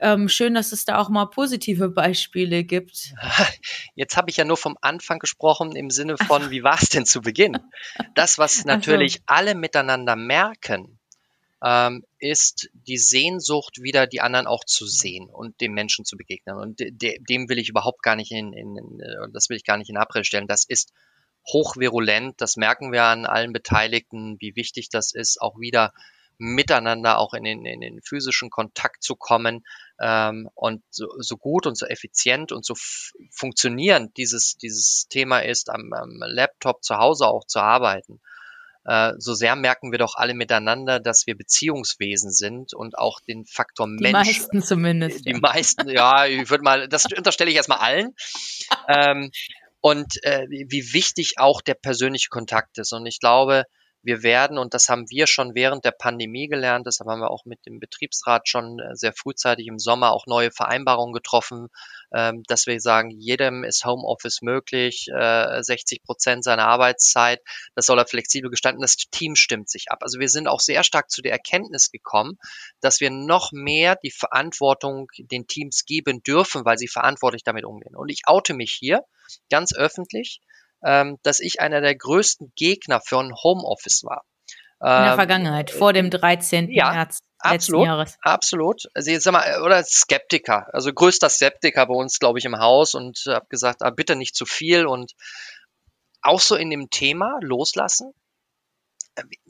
Ähm, schön, dass es da auch mal positive Beispiele gibt. Jetzt habe ich ja nur vom Anfang gesprochen im Sinne von, wie war es denn zu Beginn? Das, was natürlich so. alle miteinander merken, ähm, ist die Sehnsucht, wieder die anderen auch zu sehen und dem Menschen zu begegnen. Und de dem will ich überhaupt gar nicht in, in, in, das will ich gar nicht in Abrede stellen. Das ist hochvirulent. Das merken wir an allen Beteiligten, wie wichtig das ist, auch wieder miteinander auch in den, in den physischen Kontakt zu kommen ähm, und so, so gut und so effizient und so funktionierend dieses, dieses Thema ist, am, am Laptop zu Hause auch zu arbeiten. Äh, so sehr merken wir doch alle miteinander, dass wir Beziehungswesen sind und auch den Faktor die Mensch. Die meisten zumindest. Die ja. meisten, ja, ich würde mal, das unterstelle ich erstmal allen. ähm, und äh, wie wichtig auch der persönliche Kontakt ist. Und ich glaube, wir werden, und das haben wir schon während der Pandemie gelernt, deshalb haben wir auch mit dem Betriebsrat schon äh, sehr frühzeitig im Sommer auch neue Vereinbarungen getroffen, ähm, dass wir sagen, jedem ist Homeoffice möglich, 60 äh, Prozent seiner Arbeitszeit, das soll er flexibel gestalten, das Team stimmt sich ab. Also wir sind auch sehr stark zu der Erkenntnis gekommen, dass wir noch mehr die Verantwortung den Teams geben dürfen, weil sie verantwortlich damit umgehen. Und ich oute mich hier, ganz öffentlich, ähm, dass ich einer der größten Gegner für ein Homeoffice war. In der ähm, Vergangenheit, vor dem 13. Ja, März letzten absolut, Jahres. Absolut. Also jetzt sag mal, oder Skeptiker, also größter Skeptiker bei uns, glaube ich, im Haus und habe gesagt, ah, bitte nicht zu viel und auch so in dem Thema loslassen. Wie,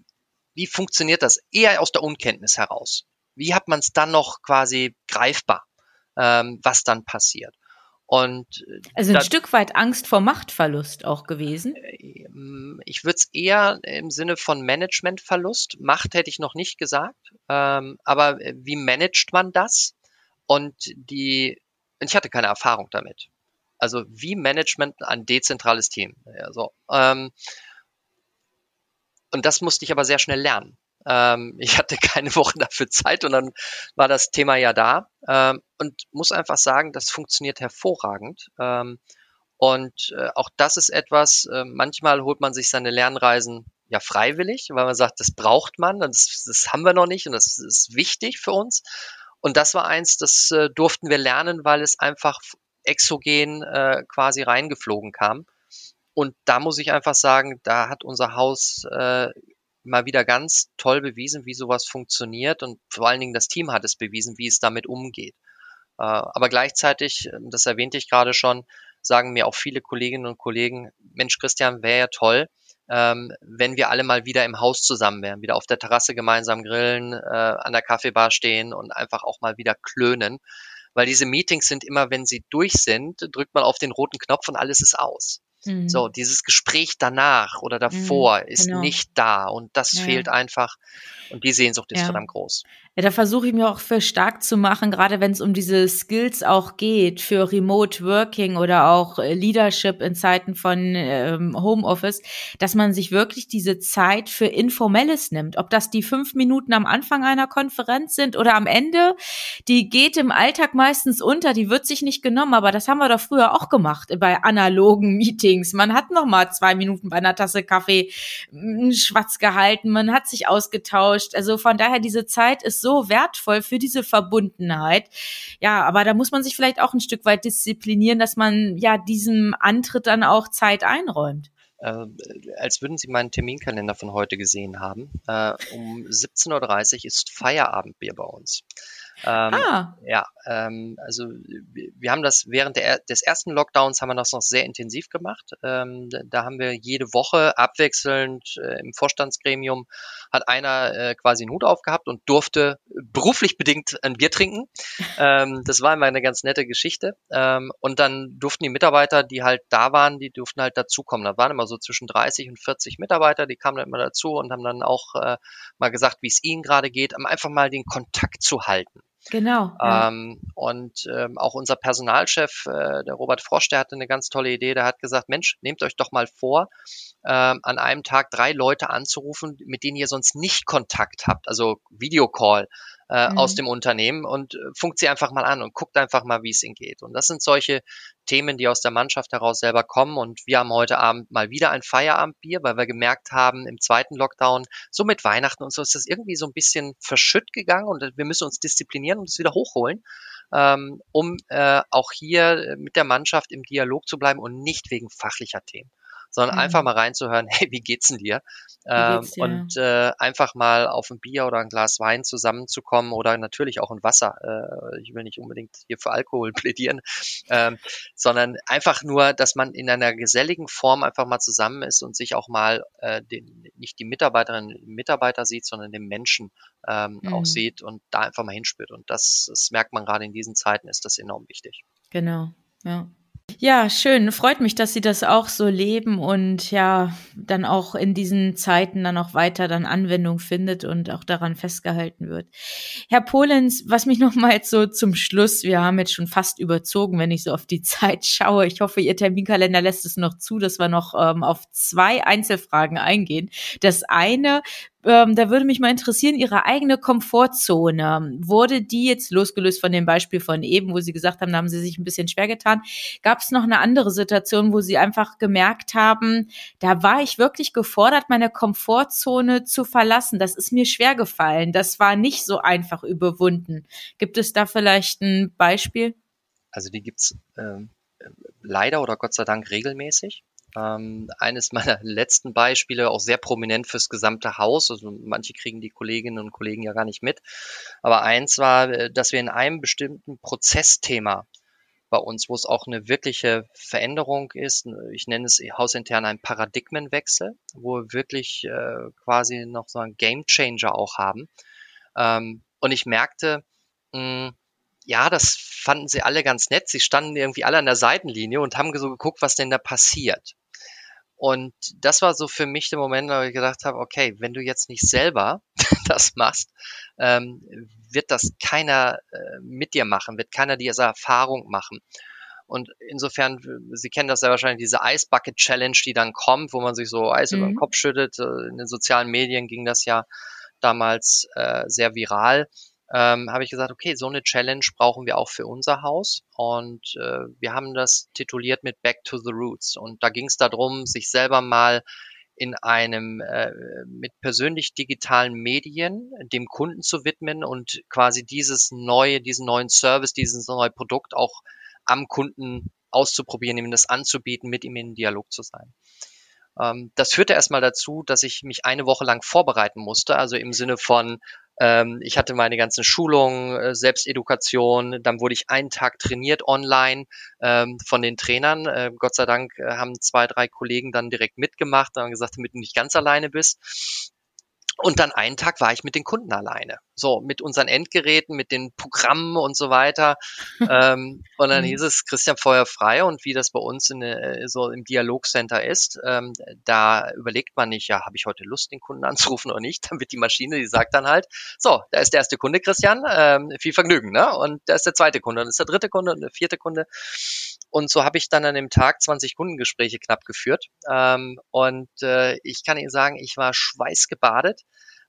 wie funktioniert das? Eher aus der Unkenntnis heraus. Wie hat man es dann noch quasi greifbar, ähm, was dann passiert? Und äh, also ein da, Stück weit Angst vor Machtverlust auch gewesen? Äh, ich würde es eher im Sinne von Managementverlust. Macht hätte ich noch nicht gesagt. Ähm, aber äh, wie managt man das? Und die, ich hatte keine Erfahrung damit. Also wie Management ein dezentrales Team. Ja, so. Ähm, und das musste ich aber sehr schnell lernen. Ähm, ich hatte keine Woche dafür Zeit und dann war das Thema ja da ähm, und muss einfach sagen, das funktioniert hervorragend. Ähm, und äh, auch das ist etwas, äh, manchmal holt man sich seine Lernreisen ja freiwillig, weil man sagt, das braucht man, das, das haben wir noch nicht und das ist wichtig für uns. Und das war eins, das äh, durften wir lernen, weil es einfach exogen äh, quasi reingeflogen kam. Und da muss ich einfach sagen, da hat unser Haus äh, mal wieder ganz toll bewiesen, wie sowas funktioniert und vor allen Dingen das Team hat es bewiesen, wie es damit umgeht. Äh, aber gleichzeitig, das erwähnte ich gerade schon, sagen mir auch viele Kolleginnen und Kollegen, Mensch, Christian, wäre ja toll, ähm, wenn wir alle mal wieder im Haus zusammen wären, wieder auf der Terrasse gemeinsam grillen, äh, an der Kaffeebar stehen und einfach auch mal wieder klönen. Weil diese Meetings sind immer, wenn sie durch sind, drückt man auf den roten Knopf und alles ist aus. Mhm. So, dieses Gespräch danach oder davor mhm, ist genau. nicht da und das ja. fehlt einfach. Und die Sehnsucht ist ja. verdammt groß. Ja, da versuche ich mir auch für stark zu machen, gerade wenn es um diese Skills auch geht, für Remote Working oder auch äh, Leadership in Zeiten von ähm, Homeoffice, dass man sich wirklich diese Zeit für Informelles nimmt. Ob das die fünf Minuten am Anfang einer Konferenz sind oder am Ende, die geht im Alltag meistens unter, die wird sich nicht genommen, aber das haben wir doch früher auch gemacht bei analogen Meetings. Man hat noch mal zwei Minuten bei einer Tasse Kaffee schwatz gehalten, man hat sich ausgetauscht. Also von daher, diese Zeit ist so wertvoll für diese Verbundenheit. Ja, aber da muss man sich vielleicht auch ein Stück weit disziplinieren, dass man ja diesem Antritt dann auch Zeit einräumt. Äh, als würden Sie meinen Terminkalender von heute gesehen haben. Äh, um 17.30 Uhr ist Feierabendbier bei uns. Ähm, ah. Ja, ähm, also wir haben das während der, des ersten Lockdowns haben wir das noch sehr intensiv gemacht. Ähm, da haben wir jede Woche abwechselnd äh, im Vorstandsgremium hat einer äh, quasi einen Hut aufgehabt und durfte beruflich bedingt ein Bier trinken. ähm, das war immer eine ganz nette Geschichte. Ähm, und dann durften die Mitarbeiter, die halt da waren, die durften halt dazukommen. Da waren immer so zwischen 30 und 40 Mitarbeiter, die kamen dann immer dazu und haben dann auch äh, mal gesagt, wie es ihnen gerade geht, um einfach mal den Kontakt zu halten. Genau. Ja. Ähm, und ähm, auch unser Personalchef, äh, der Robert Frosch, der hatte eine ganz tolle Idee. Der hat gesagt, Mensch, nehmt euch doch mal vor, ähm, an einem Tag drei Leute anzurufen, mit denen ihr sonst nicht Kontakt habt, also Videocall äh, mhm. aus dem Unternehmen und äh, funkt sie einfach mal an und guckt einfach mal, wie es ihnen geht. Und das sind solche Themen, die aus der Mannschaft heraus selber kommen. Und wir haben heute Abend mal wieder ein Feierabendbier, weil wir gemerkt haben, im zweiten Lockdown, so mit Weihnachten und so ist das irgendwie so ein bisschen verschütt gegangen und wir müssen uns disziplinieren und es wieder hochholen. Ähm, um äh, auch hier äh, mit der Mannschaft im Dialog zu bleiben und nicht wegen fachlicher Themen sondern mhm. einfach mal reinzuhören, hey, wie geht's denn dir? Ähm, dir? Und äh, einfach mal auf ein Bier oder ein Glas Wein zusammenzukommen oder natürlich auch ein Wasser. Äh, ich will nicht unbedingt hier für Alkohol plädieren, ähm, sondern einfach nur, dass man in einer geselligen Form einfach mal zusammen ist und sich auch mal äh, den, nicht die Mitarbeiterinnen und Mitarbeiter sieht, sondern den Menschen ähm, mhm. auch sieht und da einfach mal hinspürt. Und das, das merkt man gerade in diesen Zeiten, ist das enorm wichtig. Genau, ja. Ja, schön. Freut mich, dass Sie das auch so leben und ja, dann auch in diesen Zeiten dann auch weiter dann Anwendung findet und auch daran festgehalten wird. Herr Polens, was mich noch mal jetzt so zum Schluss, wir haben jetzt schon fast überzogen, wenn ich so auf die Zeit schaue. Ich hoffe, Ihr Terminkalender lässt es noch zu, dass wir noch ähm, auf zwei Einzelfragen eingehen. Das eine, ähm, da würde mich mal interessieren, Ihre eigene Komfortzone. Wurde die jetzt losgelöst von dem Beispiel von eben, wo Sie gesagt haben, da haben Sie sich ein bisschen schwer getan? Gab es noch eine andere Situation, wo Sie einfach gemerkt haben, da war ich wirklich gefordert, meine Komfortzone zu verlassen? Das ist mir schwer gefallen. Das war nicht so einfach überwunden. Gibt es da vielleicht ein Beispiel? Also die gibt's ähm, leider oder Gott sei Dank regelmäßig. Ähm, eines meiner letzten Beispiele, auch sehr prominent fürs gesamte Haus. Also manche kriegen die Kolleginnen und Kollegen ja gar nicht mit. Aber eins war, äh, dass wir in einem bestimmten Prozessthema bei uns, wo es auch eine wirkliche Veränderung ist. Ich nenne es hausintern ein Paradigmenwechsel, wo wir wirklich äh, quasi noch so einen Game Changer auch haben. Ähm, und ich merkte, mh, hm, ja, das fanden sie alle ganz nett. Sie standen irgendwie alle an der Seitenlinie und haben so geguckt, was denn da passiert. Und das war so für mich der Moment, wo ich gedacht habe, okay, wenn du jetzt nicht selber das machst, ähm, wird das keiner äh, mit dir machen, wird keiner diese Erfahrung machen. Und insofern, Sie kennen das ja wahrscheinlich, diese Ice Bucket Challenge, die dann kommt, wo man sich so Eis mhm. über den mhm. Kopf schüttet. Äh, in den sozialen Medien ging das ja damals äh, sehr viral ähm, habe ich gesagt, okay, so eine Challenge brauchen wir auch für unser Haus. Und äh, wir haben das tituliert mit Back to the Roots. Und da ging es darum, sich selber mal in einem äh, mit persönlich digitalen Medien dem Kunden zu widmen und quasi dieses neue, diesen neuen Service, dieses neue Produkt auch am Kunden auszuprobieren, ihm das anzubieten, mit ihm in Dialog zu sein. Ähm, das führte erstmal dazu, dass ich mich eine Woche lang vorbereiten musste, also im Sinne von ähm, ich hatte meine ganzen Schulungen, äh, Selbstedukation, dann wurde ich einen Tag trainiert online ähm, von den Trainern. Gott sei Dank äh, haben zwei, drei Kollegen dann direkt mitgemacht und gesagt, damit du nicht ganz alleine bist. Und dann einen Tag war ich mit den Kunden alleine. So, mit unseren Endgeräten, mit den Programmen und so weiter. ähm, und dann mhm. hieß es Christian Feuer frei und wie das bei uns in, äh, so im Dialogcenter ist, ähm, da überlegt man nicht, ja, habe ich heute Lust, den Kunden anzurufen oder nicht? Dann wird die Maschine, die sagt dann halt, so, da ist der erste Kunde, Christian, ähm, viel Vergnügen, ne? Und da ist der zweite Kunde, und ist der dritte Kunde und der vierte Kunde. Und so habe ich dann an dem Tag 20 Kundengespräche knapp geführt. Ähm, und äh, ich kann Ihnen sagen, ich war schweißgebadet,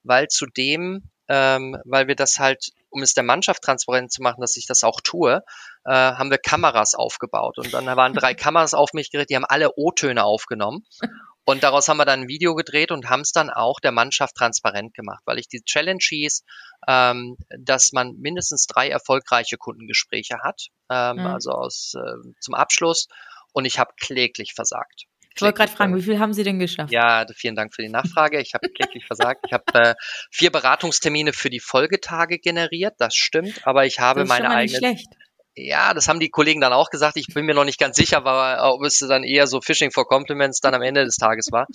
weil zudem, ähm, weil wir das halt, um es der Mannschaft transparent zu machen, dass ich das auch tue, äh, haben wir Kameras aufgebaut. Und dann waren drei Kameras auf mich gerichtet, die haben alle O-Töne aufgenommen. Und daraus haben wir dann ein Video gedreht und haben es dann auch der Mannschaft transparent gemacht, weil ich die Challenge hieß, ähm, dass man mindestens drei erfolgreiche Kundengespräche hat, ähm, mhm. also aus, äh, zum Abschluss. Und ich habe kläglich versagt. Ich wollte gerade fragen, wie viel haben Sie denn geschafft? Ja, vielen Dank für die Nachfrage. Ich habe kläglich versagt. Ich habe äh, vier Beratungstermine für die Folgetage generiert, das stimmt, aber ich habe das ist meine eigene. Schlecht. Ja, das haben die Kollegen dann auch gesagt. Ich bin mir noch nicht ganz sicher, war, ob es dann eher so Phishing for Compliments dann am Ende des Tages war.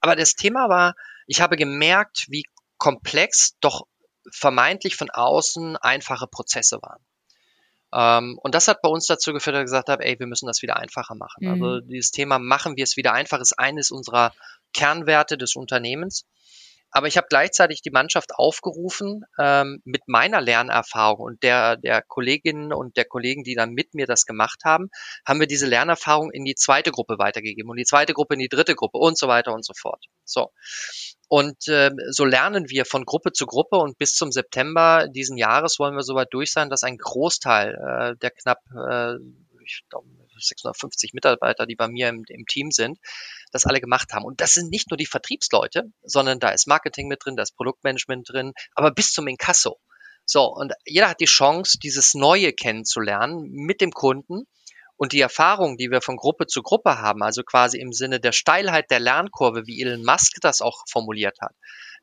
Aber das Thema war, ich habe gemerkt, wie komplex doch vermeintlich von außen einfache Prozesse waren. Ähm, und das hat bei uns dazu geführt, dass ich gesagt habe, ey, wir müssen das wieder einfacher machen. Also mhm. Also dieses Thema machen wir es wieder einfach ist eines unserer Kernwerte des Unternehmens. Aber ich habe gleichzeitig die Mannschaft aufgerufen, ähm, mit meiner Lernerfahrung und der, der Kolleginnen und der Kollegen, die dann mit mir das gemacht haben, haben wir diese Lernerfahrung in die zweite Gruppe weitergegeben und die zweite Gruppe in die dritte Gruppe und so weiter und so fort. So. Und äh, so lernen wir von Gruppe zu Gruppe und bis zum September diesen Jahres wollen wir soweit durch sein, dass ein Großteil äh, der knapp äh, ich glaube, 650 Mitarbeiter, die bei mir im, im, Team sind, das alle gemacht haben. Und das sind nicht nur die Vertriebsleute, sondern da ist Marketing mit drin, da ist Produktmanagement drin, aber bis zum Inkasso. So, und jeder hat die Chance, dieses Neue kennenzulernen mit dem Kunden. Und die Erfahrung, die wir von Gruppe zu Gruppe haben, also quasi im Sinne der Steilheit der Lernkurve, wie Elon Musk das auch formuliert hat,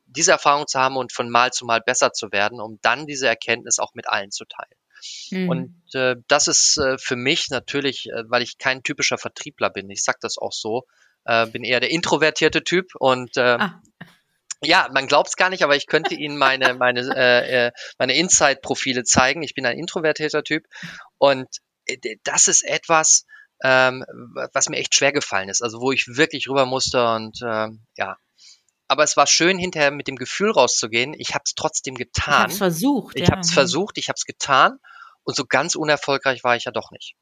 diese Erfahrung zu haben und von Mal zu Mal besser zu werden, um dann diese Erkenntnis auch mit allen zu teilen. Mhm. Und äh, das ist äh, für mich natürlich, äh, weil ich kein typischer Vertriebler bin, ich sag das auch so, äh, bin eher der introvertierte Typ und äh, ah. Ja, man glaubt es gar nicht, aber ich könnte Ihnen meine meine äh, äh, meine Inside-Profile zeigen. Ich bin ein introvertierter Typ und äh, das ist etwas, ähm, was mir echt schwer gefallen ist. Also wo ich wirklich rüber musste und ähm, ja, aber es war schön, hinterher mit dem Gefühl rauszugehen. Ich habe es trotzdem getan. Ich habe es versucht. Ich ja. habe es versucht, ich habe es getan und so ganz unerfolgreich war ich ja doch nicht.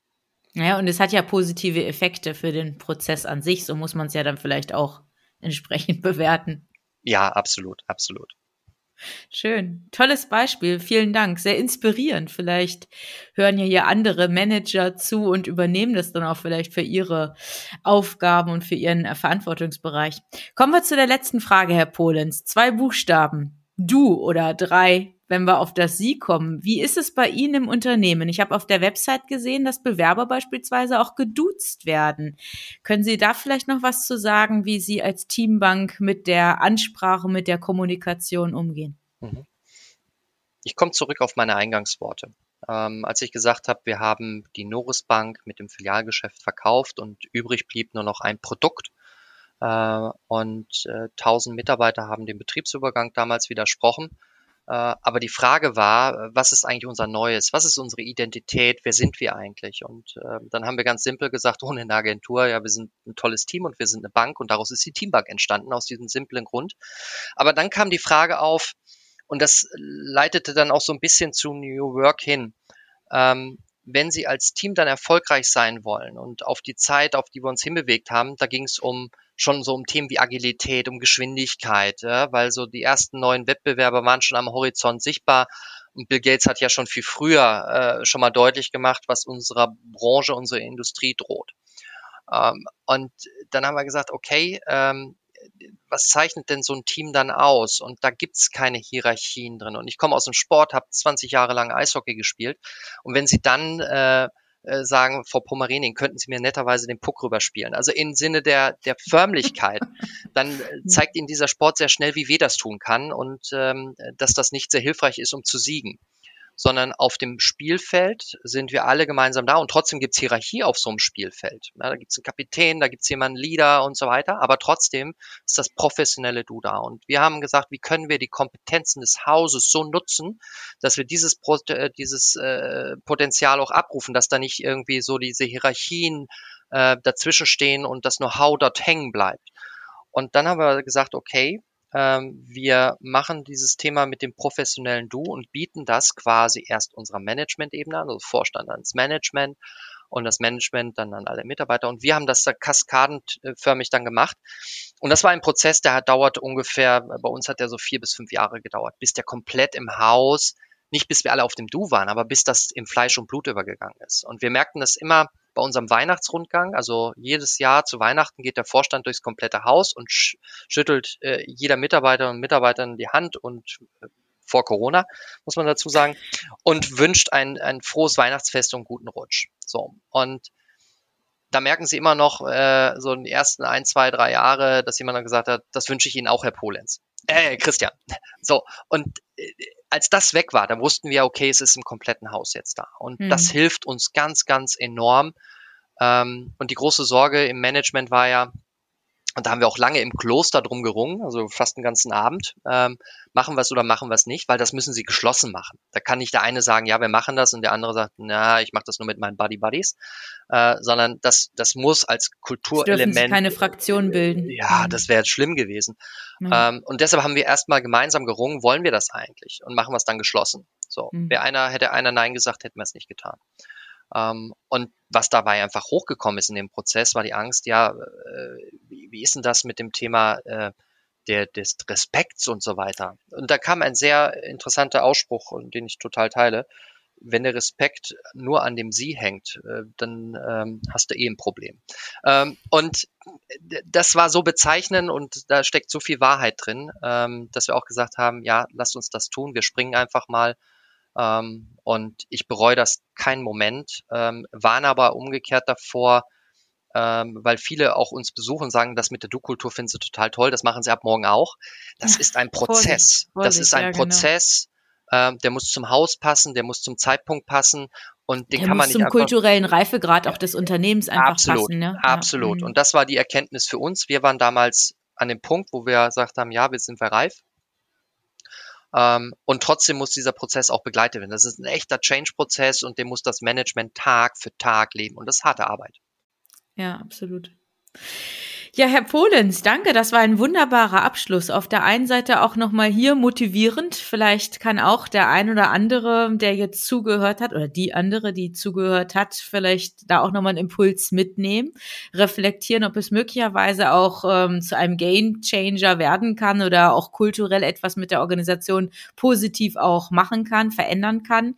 Ja, und es hat ja positive Effekte für den Prozess an sich. So muss man es ja dann vielleicht auch entsprechend bewerten. Ja, absolut, absolut. Schön. Tolles Beispiel. Vielen Dank. Sehr inspirierend. Vielleicht hören ja hier andere Manager zu und übernehmen das dann auch vielleicht für ihre Aufgaben und für ihren Verantwortungsbereich. Kommen wir zu der letzten Frage, Herr Polens. Zwei Buchstaben. Du oder drei wenn wir auf das Sie kommen. Wie ist es bei Ihnen im Unternehmen? Ich habe auf der Website gesehen, dass Bewerber beispielsweise auch geduzt werden. Können Sie da vielleicht noch was zu sagen, wie Sie als Teambank mit der Ansprache, mit der Kommunikation umgehen? Mhm. Ich komme zurück auf meine Eingangsworte. Ähm, als ich gesagt habe, wir haben die Norris Bank mit dem Filialgeschäft verkauft und übrig blieb nur noch ein Produkt, und äh, 1000 Mitarbeiter haben dem Betriebsübergang damals widersprochen, äh, aber die Frage war, was ist eigentlich unser Neues? Was ist unsere Identität? Wer sind wir eigentlich? Und äh, dann haben wir ganz simpel gesagt, ohne eine Agentur, ja, wir sind ein tolles Team und wir sind eine Bank und daraus ist die Teambank entstanden, aus diesem simplen Grund. Aber dann kam die Frage auf, und das leitete dann auch so ein bisschen zu New Work hin. Ähm, wenn Sie als Team dann erfolgreich sein wollen und auf die Zeit, auf die wir uns hinbewegt haben, da ging es um schon so um Themen wie Agilität, um Geschwindigkeit, ja, weil so die ersten neuen Wettbewerber waren schon am Horizont sichtbar. Und Bill Gates hat ja schon viel früher äh, schon mal deutlich gemacht, was unserer Branche, unserer Industrie droht. Ähm, und dann haben wir gesagt, okay, ähm, was zeichnet denn so ein Team dann aus? Und da gibt's keine Hierarchien drin. Und ich komme aus dem Sport, habe 20 Jahre lang Eishockey gespielt. Und wenn Sie dann äh, äh, sagen, Frau Pomerening, könnten Sie mir netterweise den Puck rüberspielen? Also im Sinne der, der Förmlichkeit, dann äh, zeigt Ihnen dieser Sport sehr schnell, wie weh das tun kann und ähm, dass das nicht sehr hilfreich ist, um zu siegen. Sondern auf dem Spielfeld sind wir alle gemeinsam da und trotzdem gibt's Hierarchie auf so einem Spielfeld. Ja, da gibt's einen Kapitän, da gibt's jemanden Leader und so weiter, aber trotzdem ist das professionelle Du da. Und wir haben gesagt, wie können wir die Kompetenzen des Hauses so nutzen, dass wir dieses, äh, dieses äh, Potenzial auch abrufen, dass da nicht irgendwie so diese Hierarchien äh, dazwischen stehen und das Know-how dort hängen bleibt. Und dann haben wir gesagt, okay, wir machen dieses Thema mit dem professionellen Du und bieten das quasi erst unserer Management-Ebene an, also Vorstand ans Management und das Management dann an alle Mitarbeiter. Und wir haben das da kaskadenförmig dann gemacht. Und das war ein Prozess, der hat dauert ungefähr, bei uns hat der so vier bis fünf Jahre gedauert, bis der komplett im Haus, nicht bis wir alle auf dem Du waren, aber bis das im Fleisch und Blut übergegangen ist. Und wir merkten das immer, bei unserem Weihnachtsrundgang. Also jedes Jahr zu Weihnachten geht der Vorstand durchs komplette Haus und sch schüttelt äh, jeder Mitarbeiter und Mitarbeiterin die Hand und äh, vor Corona, muss man dazu sagen, und wünscht ein, ein frohes Weihnachtsfest und guten Rutsch. So. Und da merken sie immer noch äh, so in den ersten ein, zwei, drei Jahre, dass jemand dann gesagt hat, das wünsche ich Ihnen auch, Herr Polenz. Äh, Christian. So, und äh, als das weg war, da wussten wir, okay, es ist im kompletten Haus jetzt da. Und mhm. das hilft uns ganz, ganz enorm. Ähm, und die große Sorge im Management war ja, und da haben wir auch lange im Kloster drum gerungen, also fast einen ganzen Abend. Ähm, machen wir es oder machen wir es nicht, weil das müssen sie geschlossen machen. Da kann nicht der eine sagen, ja, wir machen das und der andere sagt, na, ich mache das nur mit meinen Buddy Buddies, äh, sondern das, das muss als Kulturelement. Sie keine Fraktion bilden. Ja, das wäre jetzt schlimm gewesen. Mhm. Ähm, und deshalb haben wir erstmal gemeinsam gerungen, wollen wir das eigentlich und machen wir es dann geschlossen. So, mhm. wäre einer, hätte einer Nein gesagt, hätten wir es nicht getan. Ähm, und was dabei einfach hochgekommen ist in dem Prozess, war die Angst, ja, äh, wie, ist denn das mit dem Thema äh, der, des Respekts und so weiter? Und da kam ein sehr interessanter Ausspruch, den ich total teile. Wenn der Respekt nur an dem Sie hängt, äh, dann ähm, hast du eh ein Problem. Ähm, und das war so bezeichnend und da steckt so viel Wahrheit drin, dass wir auch gesagt haben, ja, lasst uns das tun. Wir springen einfach mal ähm, und ich bereue das keinen Moment, ähm, waren aber umgekehrt davor, ähm, weil viele auch uns besuchen und sagen, das mit der Du-Kultur finden sie total toll, das machen sie ab morgen auch. Das ist ein Prozess. Vorsicht, Vorsicht, das ist ein ja, genau. Prozess, genau. ähm, der muss zum Haus passen, der muss zum Zeitpunkt passen und den der kann man nicht zum kulturellen Reifegrad auch des Unternehmens einfach absolut, passen. Ne? Absolut. Ja. Mhm. Und das war die Erkenntnis für uns. Wir waren damals an dem Punkt, wo wir gesagt haben, ja, wir sind wir reif. Ähm, und trotzdem muss dieser Prozess auch begleitet werden. Das ist ein echter Change-Prozess und dem muss das Management Tag für Tag leben. Und das ist harte Arbeit. Ja, absolut. Ja, Herr Polenz, danke. Das war ein wunderbarer Abschluss. Auf der einen Seite auch nochmal hier motivierend. Vielleicht kann auch der ein oder andere, der jetzt zugehört hat, oder die andere, die zugehört hat, vielleicht da auch nochmal einen Impuls mitnehmen, reflektieren, ob es möglicherweise auch ähm, zu einem Game Changer werden kann oder auch kulturell etwas mit der Organisation positiv auch machen kann, verändern kann.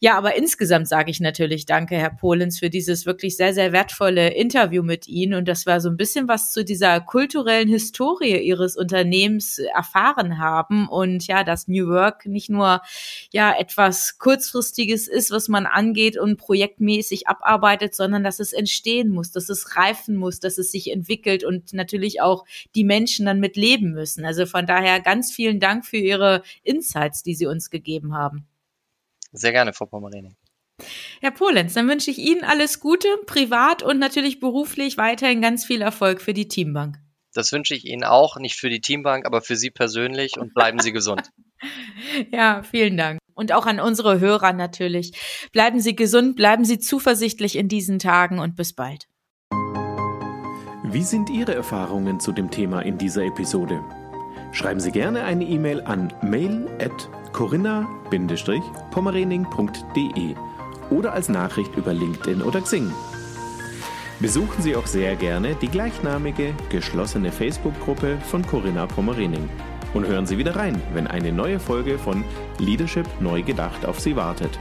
Ja, aber insgesamt sage ich natürlich danke, Herr Polenz, für dieses wirklich sehr, sehr wertvolle Interview mit Ihnen. Und das war so ein bisschen was zu dieser kulturellen Historie ihres Unternehmens erfahren haben und ja, dass New Work nicht nur ja etwas kurzfristiges ist, was man angeht und projektmäßig abarbeitet, sondern dass es entstehen muss, dass es reifen muss, dass es sich entwickelt und natürlich auch die Menschen dann mit leben müssen. Also von daher ganz vielen Dank für Ihre Insights, die Sie uns gegeben haben. Sehr gerne, Frau Pommerini. Herr Polenz, dann wünsche ich Ihnen alles Gute, privat und natürlich beruflich weiterhin ganz viel Erfolg für die Teambank. Das wünsche ich Ihnen auch, nicht für die Teambank, aber für Sie persönlich und bleiben Sie gesund. Ja, vielen Dank. Und auch an unsere Hörer natürlich. Bleiben Sie gesund, bleiben Sie zuversichtlich in diesen Tagen und bis bald. Wie sind Ihre Erfahrungen zu dem Thema in dieser Episode? Schreiben Sie gerne eine E-Mail an mail.corinna-pommerening.de oder als Nachricht über LinkedIn oder Xing. Besuchen Sie auch sehr gerne die gleichnamige geschlossene Facebook-Gruppe von Corinna Pommerening und hören Sie wieder rein, wenn eine neue Folge von Leadership neu gedacht auf Sie wartet.